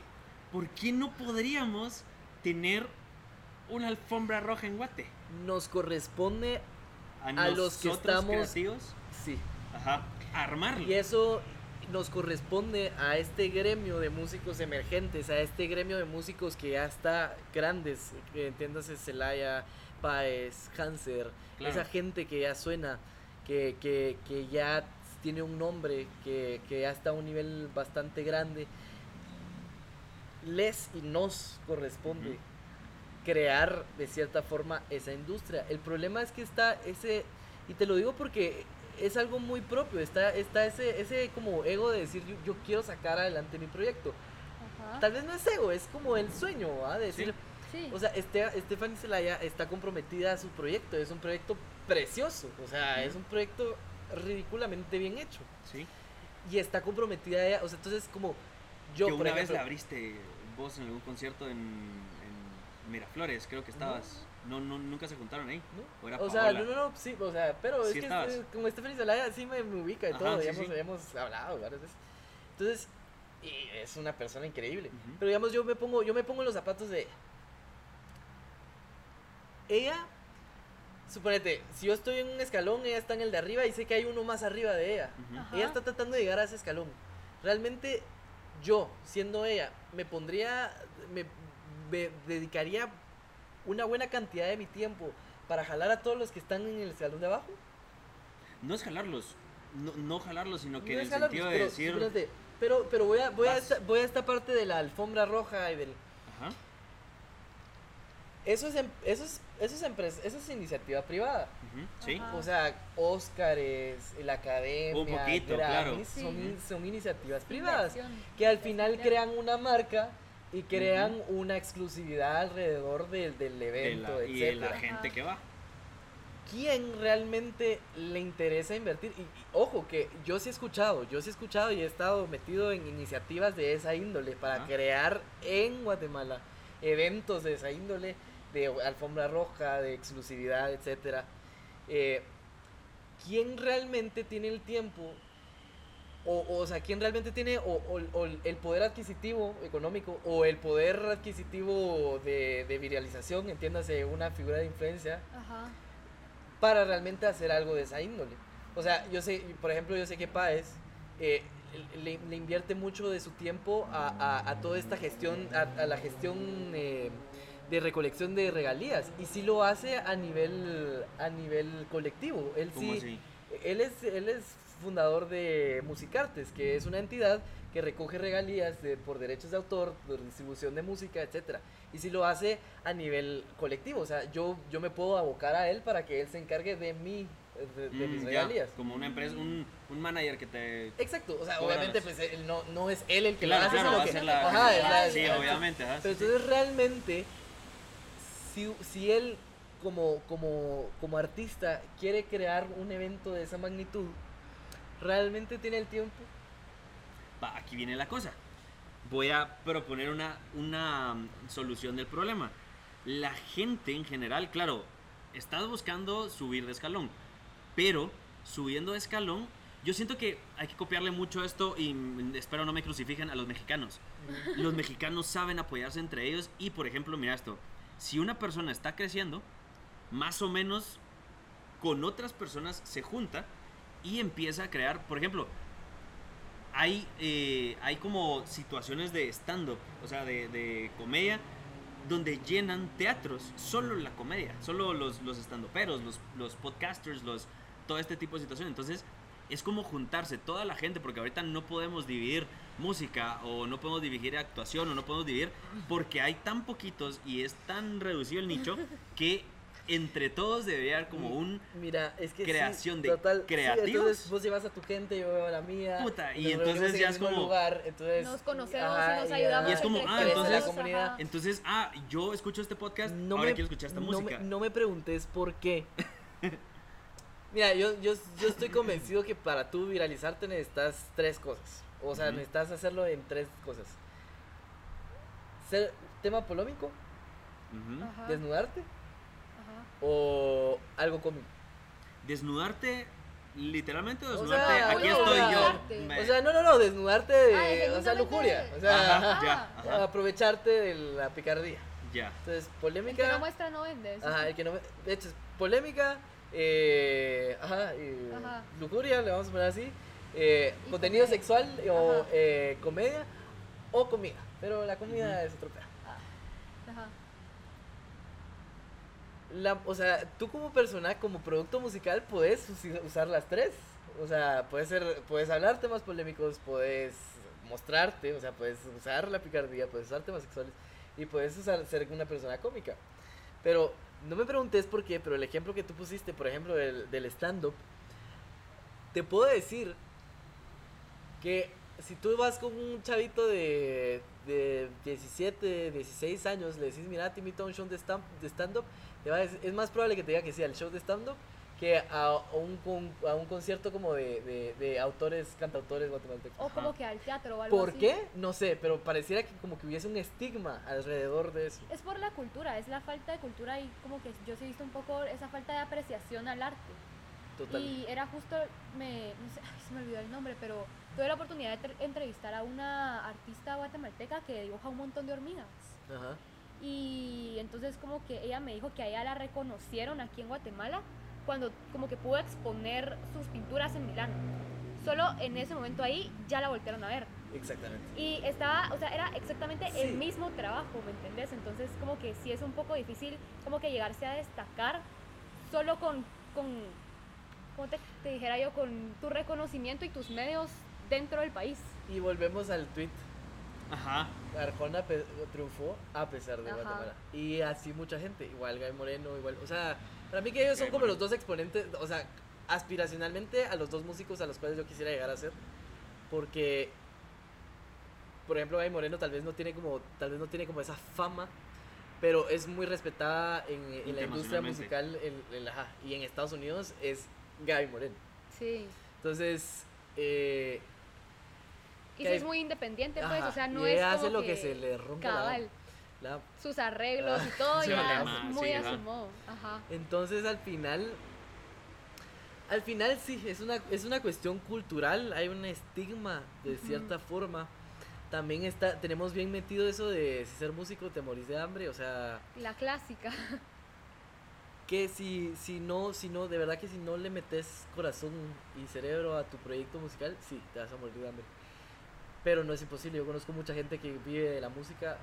¿por qué no podríamos tener una alfombra roja en Guate? Nos corresponde, A, A los que nosotros estamos- creativos, sí. ajá, armarlo. Y eso nos corresponde a este gremio de músicos emergentes, a este gremio de músicos que ya está grandes, que entiéndase Celaya, Paez, Hanser, Claro. esa gente que ya suena, que, que, que ya tiene un nombre, que, que ya está a un nivel bastante grande. Les y nos corresponde crear de cierta forma esa industria. El problema es que está ese Y te lo digo porque es algo muy propio, está, está ese, ese como ego de decir yo, yo quiero sacar adelante mi proyecto. Ajá. Tal vez no es ego, es como el sueño, ¿ah? De decir, Sí. o sea, este, Stephanie Zelaya está comprometida a su proyecto, es un proyecto precioso, o sea, es un proyecto ridículamente bien hecho. Sí. Y está comprometida a ella, o sea, entonces como yo, que por una vez la abriste vos en algún concierto en, en Miraflores, creo que estabas. No, no, nunca se juntaron ahí. ¿no? O era O sea, no, no, no, sí, o sea, pero Sí es que estabas. este- como Stephanie Zelaya sí me, me ubica y Ajá, todo, sí, digamos, sí. habíamos hablado varias veces. Entonces, y es una persona increíble. Pero digamos, yo me pongo, yo me pongo en los zapatos de ella. Ella, suponete, si yo estoy en un escalón, ella está en el de arriba y sé que hay uno más arriba de ella. Ella está tratando de llegar a ese escalón. Realmente yo, siendo ella, me pondría, me, me dedicaría una buena cantidad de mi tiempo para jalar a todos los que están en el escalón de abajo. No es jalarlos. No, no jalarlos, sino que No en es el jalarlos, sentido de pero, decir. espérate, pero, pero voy a, voy, a esta, voy a esta parte de la alfombra roja y del... Ajá. Eso es, em- eso es, eso es, empres- eso es iniciativa privada. Sí. Ajá. O sea, Óscares, la academia, Un poquito, claro. Son, Sí. son iniciativas privadas. Que al final crean una marca y crean una exclusividad alrededor del, del De evento, la- y de la gente que va. ¿Quién realmente le interesa invertir? Y, y ojo, que yo sí he escuchado, yo sí he escuchado y he estado metido en iniciativas de esa índole para crear en Guatemala eventos de esa índole, de alfombra roja, de exclusividad, etcétera. Eh, ¿Quién realmente tiene el tiempo? O, o sea, ¿quién realmente tiene o, o- o el poder adquisitivo económico o el poder adquisitivo de, de viralización, entiéndase, una figura de influencia, Ajá. para realmente hacer algo de esa índole. O sea, yo sé, por ejemplo, yo sé que Páez eh, le, le invierte mucho de su tiempo a, a- a toda esta gestión, a, a la gestión eh, de recolección de regalías. Y sí lo hace a nivel, a nivel colectivo. Él ¿Cómo sí, así? él es, él es fundador de Musicartes, que es una entidad que recoge regalías de- por derechos de autor, por distribución de música, etcétera. Y si lo hace a nivel colectivo, o sea, yo, yo me puedo abocar a él para que él se encargue de mí, de, de mis Mm, ya, regalías. Como una empresa, un, un manager que te. Exacto, o sea, obviamente pues él no, no es él el que Claro, lo hace, claro, sino que- la. Ajá, la- sí, obviamente. ajá, Pero sí, sí. entonces realmente, si, si él como, como, como artista quiere crear un evento de esa magnitud, realmente tiene el tiempo. Va, aquí viene la cosa. Voy a proponer una, una mm, solución del problema. La gente en general, claro, estás buscando subir de escalón, pero subiendo de escalón, yo siento que hay que copiarle mucho esto y mm, espero no me crucifiquen a los mexicanos. Los mexicanos saben apoyarse entre ellos y, por ejemplo, mira esto, si una persona está creciendo, más o menos con otras personas se junta y empieza a crear, por ejemplo, hay, eh, hay como situaciones de stand-up, o sea, de, comedia, donde llenan teatros, solo la comedia, solo los, los stand-uperos, los, los podcasters, los, todo este tipo de situaciones. Entonces, es como juntarse toda la gente, porque ahorita no podemos dividir música, o no podemos dividir actuación, o no podemos dividir, porque hay tan poquitos y es tan reducido el nicho que entre todos debería haber como un Mira, es que sí, creación de total, sí, creativos. entonces vos llevas a tu gente, yo veo a la mía. Puta, y entonces en ya es como- lugar, entonces, Nos conocemos ajá, y nos ayudamos. Y es como, ah, entonces- la comunidad. ajá. Entonces, ah, yo escucho este podcast, no ahora me, quiero escuchar esta no música. Me, no me preguntes por qué. Mira, yo, yo, yo estoy convencido que para tú viralizarte necesitas tres cosas. O sea, necesitas hacerlo en tres cosas. Ser tema polémico, Ujú. Ajá, desnudarte. O algo cómico. Desnudarte, literalmente O desnudarte, sea, aquí no, estoy yo. Me- O sea, no, no, no, desnudarte de, Ah, o sea, lujuria. O sea, Ajá, ajá. ya, ajá, aprovecharte de la picardía. ya. Entonces, El polémica. que no muestra no vende. eso Ajá, sí. el que no De hecho, es polémica, eh, ajá, Ajá. lujuria, le vamos a poner así. eh, contenido comedia. sexual o eh, comedia o comida. Pero la comida es otro pedo. Ajá. La, o sea, tú como persona, como producto musical, puedes usar las tres. O sea, puedes, ser, puedes hablar temas polémicos, puedes mostrarte, o sea, puedes usar la picardía, puedes usar temas sexuales y puedes usar, ser una persona cómica. Pero no me preguntes por qué, pero el ejemplo que tú pusiste, por ejemplo, del, stand-up, te puedo decir que si tú vas con un chavito de, de 17, 16 años, le decís, mira, te invito a un show de stand-up, te va a decir- es más probable que te diga que sí al show de stand-up que a un, a un concierto como de, de, de autores, cantautores guatemaltecos. O como Ajá. que al teatro o algo ¿Por así. qué? No sé, pero pareciera que como que hubiese un estigma alrededor de eso. Es por la cultura, es la falta de cultura y como que yo sí he visto un poco esa falta de apreciación al arte. Total. Y era justo, me, no sé, ay, se me olvidó el nombre, pero tuve la oportunidad de tre- entrevistar a una artista guatemalteca que dibuja un montón de hormigas. Ajá. Y entonces como que ella me dijo que a ella la reconocieron aquí en Guatemala cuando como que pudo exponer sus pinturas en Milán. Solo en ese momento ahí ya la voltearon a ver. Exactamente. Y estaba, o sea, era exactamente Sí. el mismo trabajo, ¿me entendés? Entonces como que sí es un poco difícil como que llegarse a destacar solo con, con ¿cómo te, te dijera yo? Con tu reconocimiento y tus medios dentro del país. Y volvemos al tweet. Ajá. Arjona triunfó a pesar de Ajá. Guatemala. Y así mucha gente, igual Guy Moreno, igual, o sea, para mí que ellos son como Moreno. los dos exponentes, o sea, aspiracionalmente a los dos músicos a los cuales yo quisiera llegar a ser, porque por ejemplo, Guy Moreno tal vez no tiene como tal vez no tiene como esa fama, pero es muy respetada en, en la industria musical en- en la- y en Estados Unidos es Guy Moreno. Sí. Entonces, eh, Y hay- es muy independiente, pues, ajá, o sea, no y es ella como hace lo que se le rompe la cabal. la Sus arreglos y Ah, todo ya además, es muy sí, a ajá. su modo. Ajá. Entonces al final, al final sí, es una, es una cuestión cultural, hay un estigma de cierta forma. También está, tenemos bien metido eso de si ser músico te morís de hambre, o sea, La clásica. que si, si no, si no, de verdad que si no le metes corazón y cerebro a tu proyecto musical, sí, te vas a morir de hambre. Pero no es imposible, yo conozco mucha gente que vive de la música.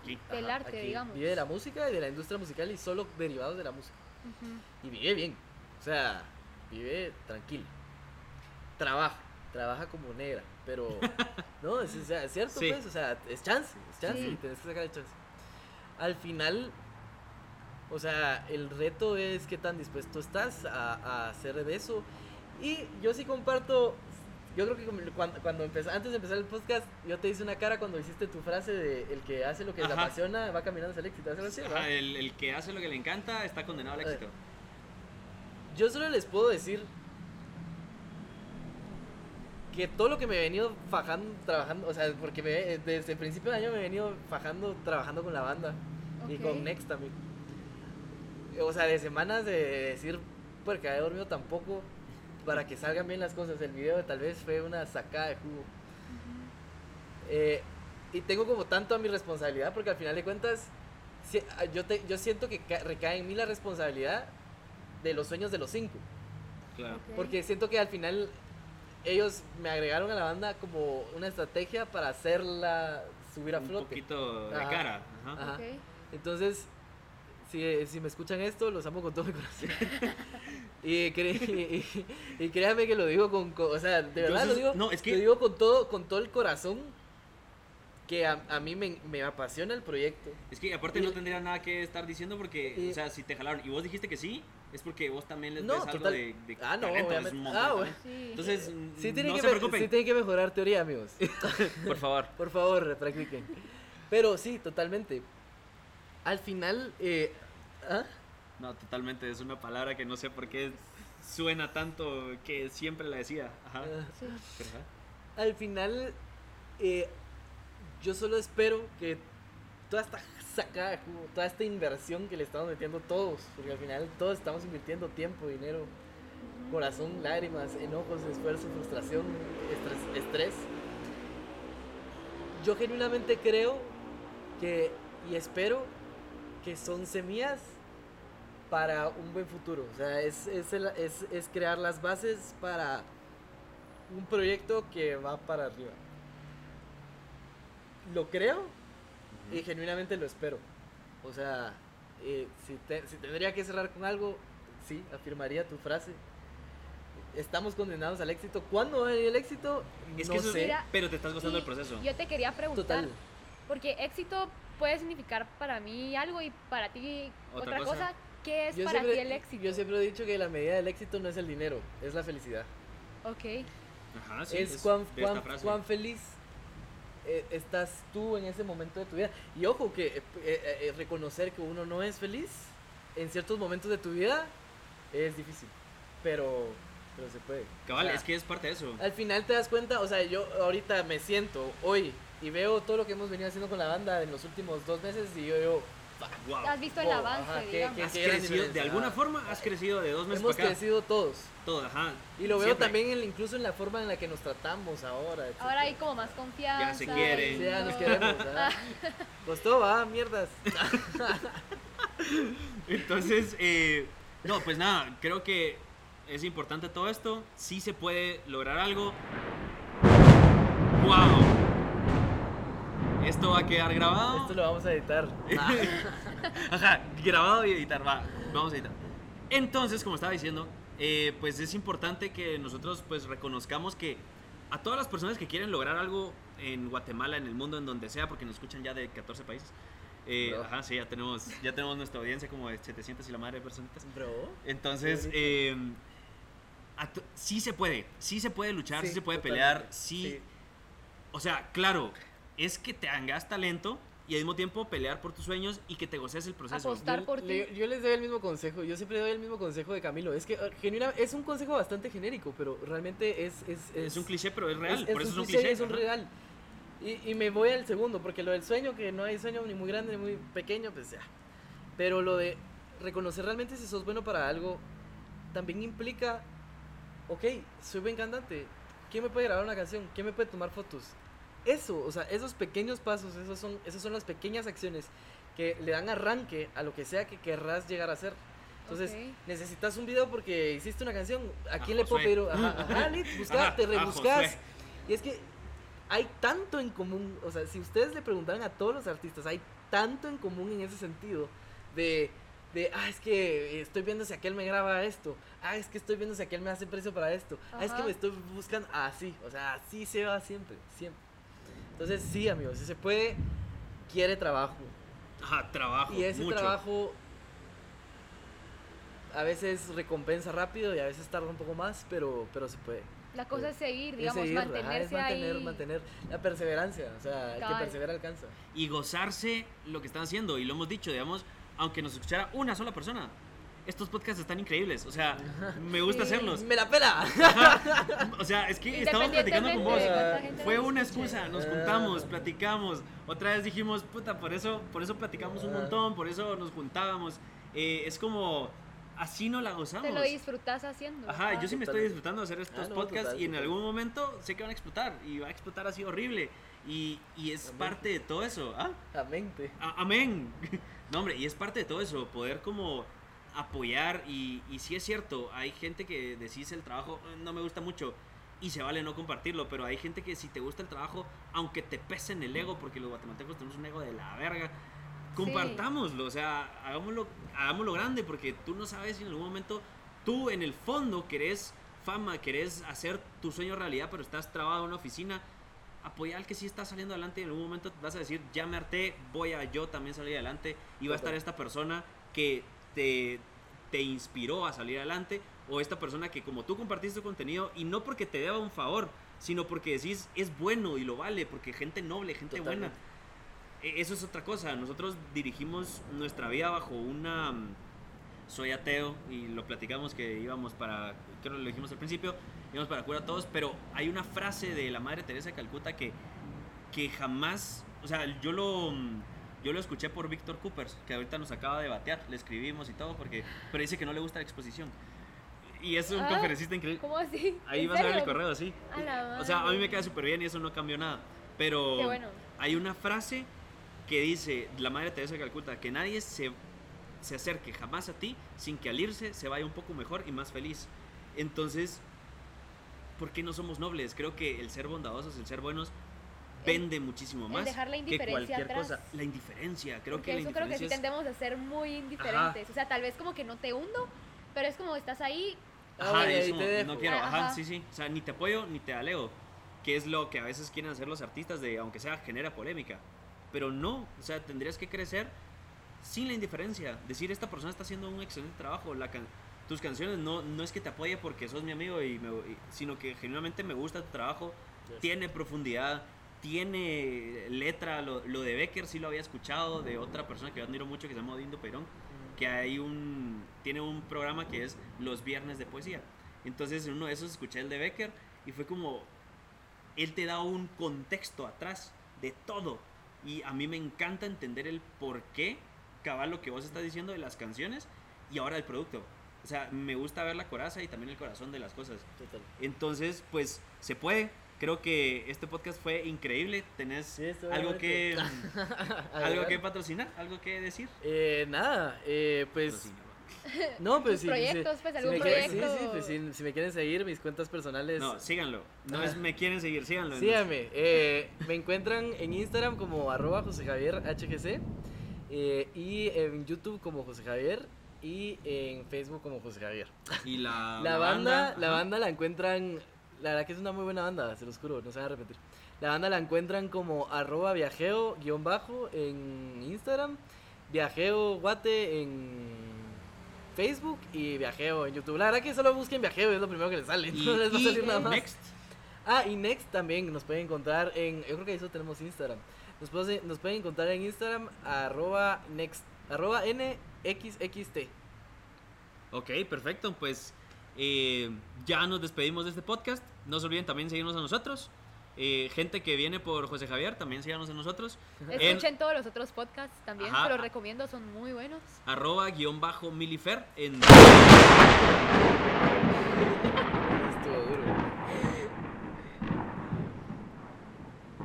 Aquí. Del arte, digamos. Vive de la música y de la industria musical y solo derivados de la música. Y vive bien. O sea, vive tranquilo. Trabaja. Trabaja como negra. Pero. no, es, o sea, es cierto, Sí. pues. O sea, es chance. Es chance. Sí. Y tenés que sacar el chance. Al final. O sea, el reto es qué tan dispuesto estás a, a hacer de eso. Y yo sí comparto. Yo creo que cuando, cuando empezó, antes de empezar el podcast, yo te hice una cara cuando hiciste tu frase de el que hace lo que le Ajá. apasiona va caminando hacia el éxito. ¿Algo así, Ajá, el, el que hace lo que le encanta está condenado al Eh, éxito. Yo solo les puedo decir que todo lo que me he venido fajando, trabajando, o sea, porque me- desde el principio del año me he venido fajando, trabajando con la banda y con Next también. O sea, de semanas de decir, porque había dormido tampoco, para que salgan bien las cosas. El video tal vez fue una sacada de jugo. Eh, y tengo como tanto a mi responsabilidad, porque al final de cuentas, si- ah, yo, te- yo siento que ca- recae en mí la responsabilidad de los sueños de los cinco. Claro. Porque siento que al final ellos me agregaron a la banda como una estrategia para hacerla subir a Un flote. poquito de Ajá. cara. Ajá. Entonces, si, si me escuchan esto, los amo con todo mi corazón. y, cre- y, y- y créanme que lo digo con, con- o sea, de verdad eso lo digo, no, es que- lo digo con todo, con todo el corazón que a, a mí me, me apasiona el proyecto. Es que aparte Y- no tendría nada que estar diciendo porque, y- o sea, si te jalaron y vos dijiste que sí, es porque vos también les No, ves algo de, de Ah, no, talento, es obviamente. Ah, bueno. Sí. Entonces, Sí tienen, no que, se me- preocupen. sí tienen que mejorar teoría, amigos. Por favor. Por favor, practiquen. Pero sí, totalmente. Al final, eh, ¿ah? No, totalmente, es una palabra que no sé por qué suena tanto que siempre la decía. Ajá. Ah. Sí. Ajá. al final, eh, yo solo espero que toda esta sacada, toda esta inversión que le estamos metiendo todos, porque al final todos estamos invirtiendo tiempo, dinero, corazón, lágrimas, enojos, esfuerzo, frustración, estrés, estrés. Yo genuinamente creo que y espero que son semillas para un buen futuro. O sea, es, es, el- es- es crear las bases para un proyecto que va para arriba. Lo creo y genuinamente lo espero. O sea, eh, si, te- si tendría que cerrar con algo, sí, afirmaría tu frase. Estamos condenados al éxito. ¿Cuándo va el éxito? Es no que eso sé. Mira, pero te estás gozando Y el proceso. Yo te quería preguntar, Total. porque éxito puede significar para mí algo y para ti Otra otra, cosa. cosa. ¿qué es Yo para siempre, ti el éxito? yo siempre he dicho que la medida del éxito no es el dinero, es la felicidad. Ok. Ajá, sí, es, cuán, esta cuán- frase. cuán feliz eh, estás tú en ese momento de tu vida. Y ojo, que eh, eh, eh, reconocer que uno no es feliz en ciertos momentos de tu vida es difícil, pero, pero se puede. Cabal, O sea, es que es parte de eso. Al final te das cuenta, o sea, yo ahorita me siento hoy y veo todo lo que hemos venido haciendo con la banda en los últimos dos meses y yo digo, Wow. Has visto el Oh, avance, ajá, qué- digamos. qué- Has gran crecido, de alguna Ah. forma has crecido de dos meses hemos para acá. crecido todos. Todo, ajá. Y lo veo Siempre. también en- incluso en la forma en la que nos tratamos ahora. Ahora hay como más confianza. se quieren. Sí, ya nos todo. queremos. Costó, va, mierdas. Entonces, eh, no, pues nada, creo que es importante todo esto. Sí se puede lograr algo. ¡Wow! Esto va a quedar grabado. Esto lo vamos a editar. Ajá, grabado y editar, va, vamos a editar. Entonces, como estaba diciendo, eh, pues es importante que nosotros pues reconozcamos que a todas las personas que quieren lograr algo en Guatemala, en el mundo, en donde sea, porque nos escuchan ya de 14 países. eh, ajá, sí, ya tenemos, ya tenemos nuestra audiencia como de 700 y la madre de personitas. Bro. Entonces, eh, sí se puede, sí se puede luchar, sí, Sí, se puede totalmente. pelear, sí, o sea, claro, es que te hagas talento y al mismo tiempo pelear por tus sueños y que te goces el proceso. Apostar Yo, por ti. yo les doy el mismo consejo, yo siempre doy el mismo consejo de Camilo. Es que eh, genuina, es un consejo bastante genérico, pero realmente es... Es, Es un cliché, pero es real. es por eso es un cliché cliché. es un real. Y, y me voy al segundo, porque lo del sueño, que no hay sueño ni muy grande ni muy pequeño, pues ya. Pero lo de reconocer realmente si sos bueno para algo, también implica, ok, soy buen cantante, ¿quién me puede grabar una canción? ¿Quién me puede tomar fotos? Eso, o sea, esos pequeños pasos, esos son, esas son las pequeñas acciones que le dan arranque a lo que sea que querrás llegar a hacer. Entonces, necesitas un video porque hiciste una canción. ¿A A quién le puedo pedir? Ajá, ajá, te rebuscas. Y es que hay tanto en común, o sea, si ustedes le preguntaran a todos los artistas, hay tanto en común en ese sentido de, de ah, es que estoy viendo si aquel me graba esto, ah, es que estoy viendo si aquel me hace precio para esto, ah, es que me estoy buscando, así, o sea, así se va siempre, siempre. Entonces, sí, amigos, si se puede, quiere trabajo. Ajá, trabajo. Y ese mucho. trabajo a veces recompensa rápido y a veces tarda un poco más, pero, pero se puede. La cosa es seguir, Es digamos, seguir, ajá, mantenerse es mantener, ahí. mantener la perseverancia, o sea, el que persevera alcanza. Y gozarse lo que están haciendo. Y lo hemos dicho, digamos, aunque nos escuchara una sola persona. Estos podcasts están increíbles. O sea, me gusta Sí. hacerlos. ¡Me la pela! O sea, es que estamos platicando con vos. Fue una excusa, nos Ah. juntamos, platicamos. Otra vez dijimos, puta, por eso, por eso platicamos un Ah. montón, por eso nos juntábamos. Eh, es como, así no la gozamos. Te lo disfrutas haciendo. Ajá, yo sí me estoy disfrutando de hacer estos Ah, no, podcasts total, y en total. algún momento sé que van a explotar y va a explotar así horrible. Y, y es Amén. parte de todo eso. ¿ah? La mente. A- Amén. No, hombre, y es parte de todo eso, poder como apoyar y, y sí es cierto, hay gente que decís el trabajo "Eh, no me gusta mucho y se vale no compartirlo, pero hay gente que si te gusta el trabajo, aunque te pese en el ego, porque los guatemaltecos tenemos un ego de la verga, compartámoslo, o sea, hagámoslo, hagámoslo grande, porque tú no sabes si en algún momento tú en el fondo querés fama, querés hacer tu sueño realidad, pero estás trabado en una oficina, apoya al que sí está saliendo adelante y en algún momento vas a decir, ya me harté, voy a yo también salir adelante y va a estar esta persona que te, te inspiró a salir adelante o esta persona que como tú compartiste contenido y no porque te deba un favor, sino porque decís es bueno y lo vale, porque gente noble, gente buena. Totalmente. E- Eso es otra cosa, nosotros dirigimos nuestra vida bajo una... mm, Soy ateo y lo platicamos que íbamos para, creo que lo dijimos al principio, íbamos para cura a todos, pero hay una frase de la Madre Teresa de Calcuta que, que jamás, o sea, yo lo, mm, yo lo escuché por Víctor Coopers, que ahorita nos acaba de batear, le escribimos y todo, porque, pero dice que no le gusta la exposición. Y es un Ah, conferencista increíble. ¿Cómo así? Ahí ¿En vas a ver el correo, sí. O sea, a mí me queda súper bien y eso no cambió nada. Pero Qué bueno. hay una frase que dice la Madre Teresa de Calcuta, que nadie se, se acerque jamás a ti sin que al irse se vaya un poco mejor y más feliz. Entonces, ¿por qué no somos nobles? Creo que el ser bondadosos, el ser buenos, El- vende muchísimo el más dejar la que indiferencia cualquier atrás. cosa. La indiferencia, creo Porque que la eso creo que sí indiferencia es- tendemos a ser muy indiferentes. O sea, tal vez como que no te hundo, pero es como estás ahí. Ah, Ajá, es como, te no quiero, ajá, ajá. sí, sí. O sea, ni te apoyo ni te alego. Que es lo que a veces quieren hacer los artistas de, aunque sea, genera polémica. Pero no, o sea, tendrías que crecer sin la indiferencia. Decir, esta persona está haciendo un excelente trabajo. La can- tus canciones no, no es que te apoye porque sos mi amigo, y me- y- sino que genuinamente me gusta tu trabajo. Tiene profundidad, tiene letra. Lo, lo de Becker sí lo había escuchado de otra persona que yo admiro mucho que se llama Odindo Perón. Que hay un, tiene un programa que es Los Viernes de Poesía. Entonces, en uno de esos escuché el de Becker y fue como. Él te da un contexto atrás de todo. Y a mí me encanta entender el por qué cabal lo que vos estás diciendo de las canciones y ahora el producto. O sea, me gusta ver la coraza y también el corazón de las cosas. Total. Entonces, pues se puede. Creo que este podcast fue increíble. ¿Tenés Sí, algo que algo Agregar. que patrocinar? ¿Algo que decir? Eh, nada, eh, pues. No, pues sí. proyectos, pues, algún me quieren- proyecto. Sí, sí, pues si, si me quieren seguir, mis cuentas personales. No, síganlo. No Ah. es me quieren seguir, síganlo. Síganme. eh, me encuentran en Instagram como arroba José Javier HGC eh, y en YouTube como José Javier y en Facebook como José Javier. Y la, La banda, la banda la encuentran, la verdad que es una muy buena banda, se los juro, no se van a repetir. La banda la encuentran como arroba viajeo guion bajo en Instagram, viajeo guate en Facebook y viajeo en YouTube. La verdad que solo busquen viajeo, es lo primero que les sale, Y, no les va a salir nada más. Next. Ah, y Next también nos pueden encontrar en. Yo creo que eso tenemos Instagram. Nos, puede- nos pueden encontrar en Instagram arroba next arroba nxxt. Ok, perfecto. Pues eh, ya nos despedimos de este podcast. No se olviden también seguirnos a nosotros. Eh, gente que viene por José Javier, también síganos a nosotros. En Escuchen todos los otros podcasts también, Ajá. se los recomiendo, son muy buenos. arroba guion bajo milifer en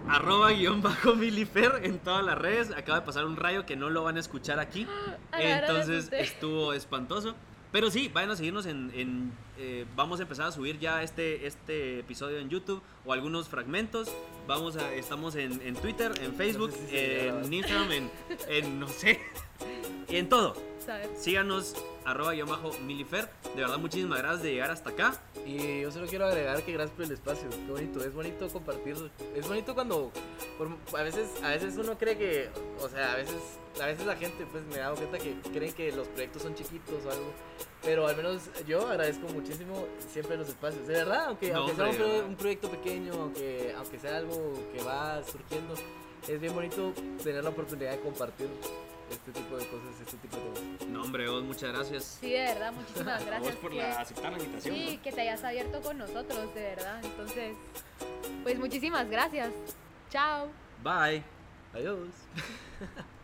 arroba guion bajo milifer en todas las redes. Acaba de pasar un rayo que no lo van a escuchar aquí. Entonces estuvo espantoso. Pero sí, vayan a seguirnos en... en, eh, vamos a empezar a subir ya este, este episodio en YouTube o algunos fragmentos. Vamos a, estamos en, en Twitter, en Facebook, sé si se en. Instagram, en, en no sé, en todo. Síganos, arroba guion bajo milifer. De verdad, muchísimas gracias de llegar hasta acá. Y yo solo quiero agregar que gracias por el espacio. Qué bonito, es bonito compartir. Es bonito cuando por- a veces a veces uno cree que, o sea, a veces a veces la gente pues me dado cuenta que creen que los proyectos son chiquitos o algo. Pero al menos yo agradezco muchísimo siempre los espacios. De verdad, aunque, No, aunque sea pro- un proyecto pequeño, aunque, aunque sea algo que va surgiendo, es bien bonito tener la oportunidad de compartir este tipo de cosas, este tipo de temas. No, hombre, vos, muchas gracias. Sí, de verdad, muchísimas a gracias. vos por que- la, aceptar la invitación. Sí, ¿no? que te hayas abierto con nosotros, de verdad. Entonces, pues muchísimas gracias. Chao. Bye. Adiós.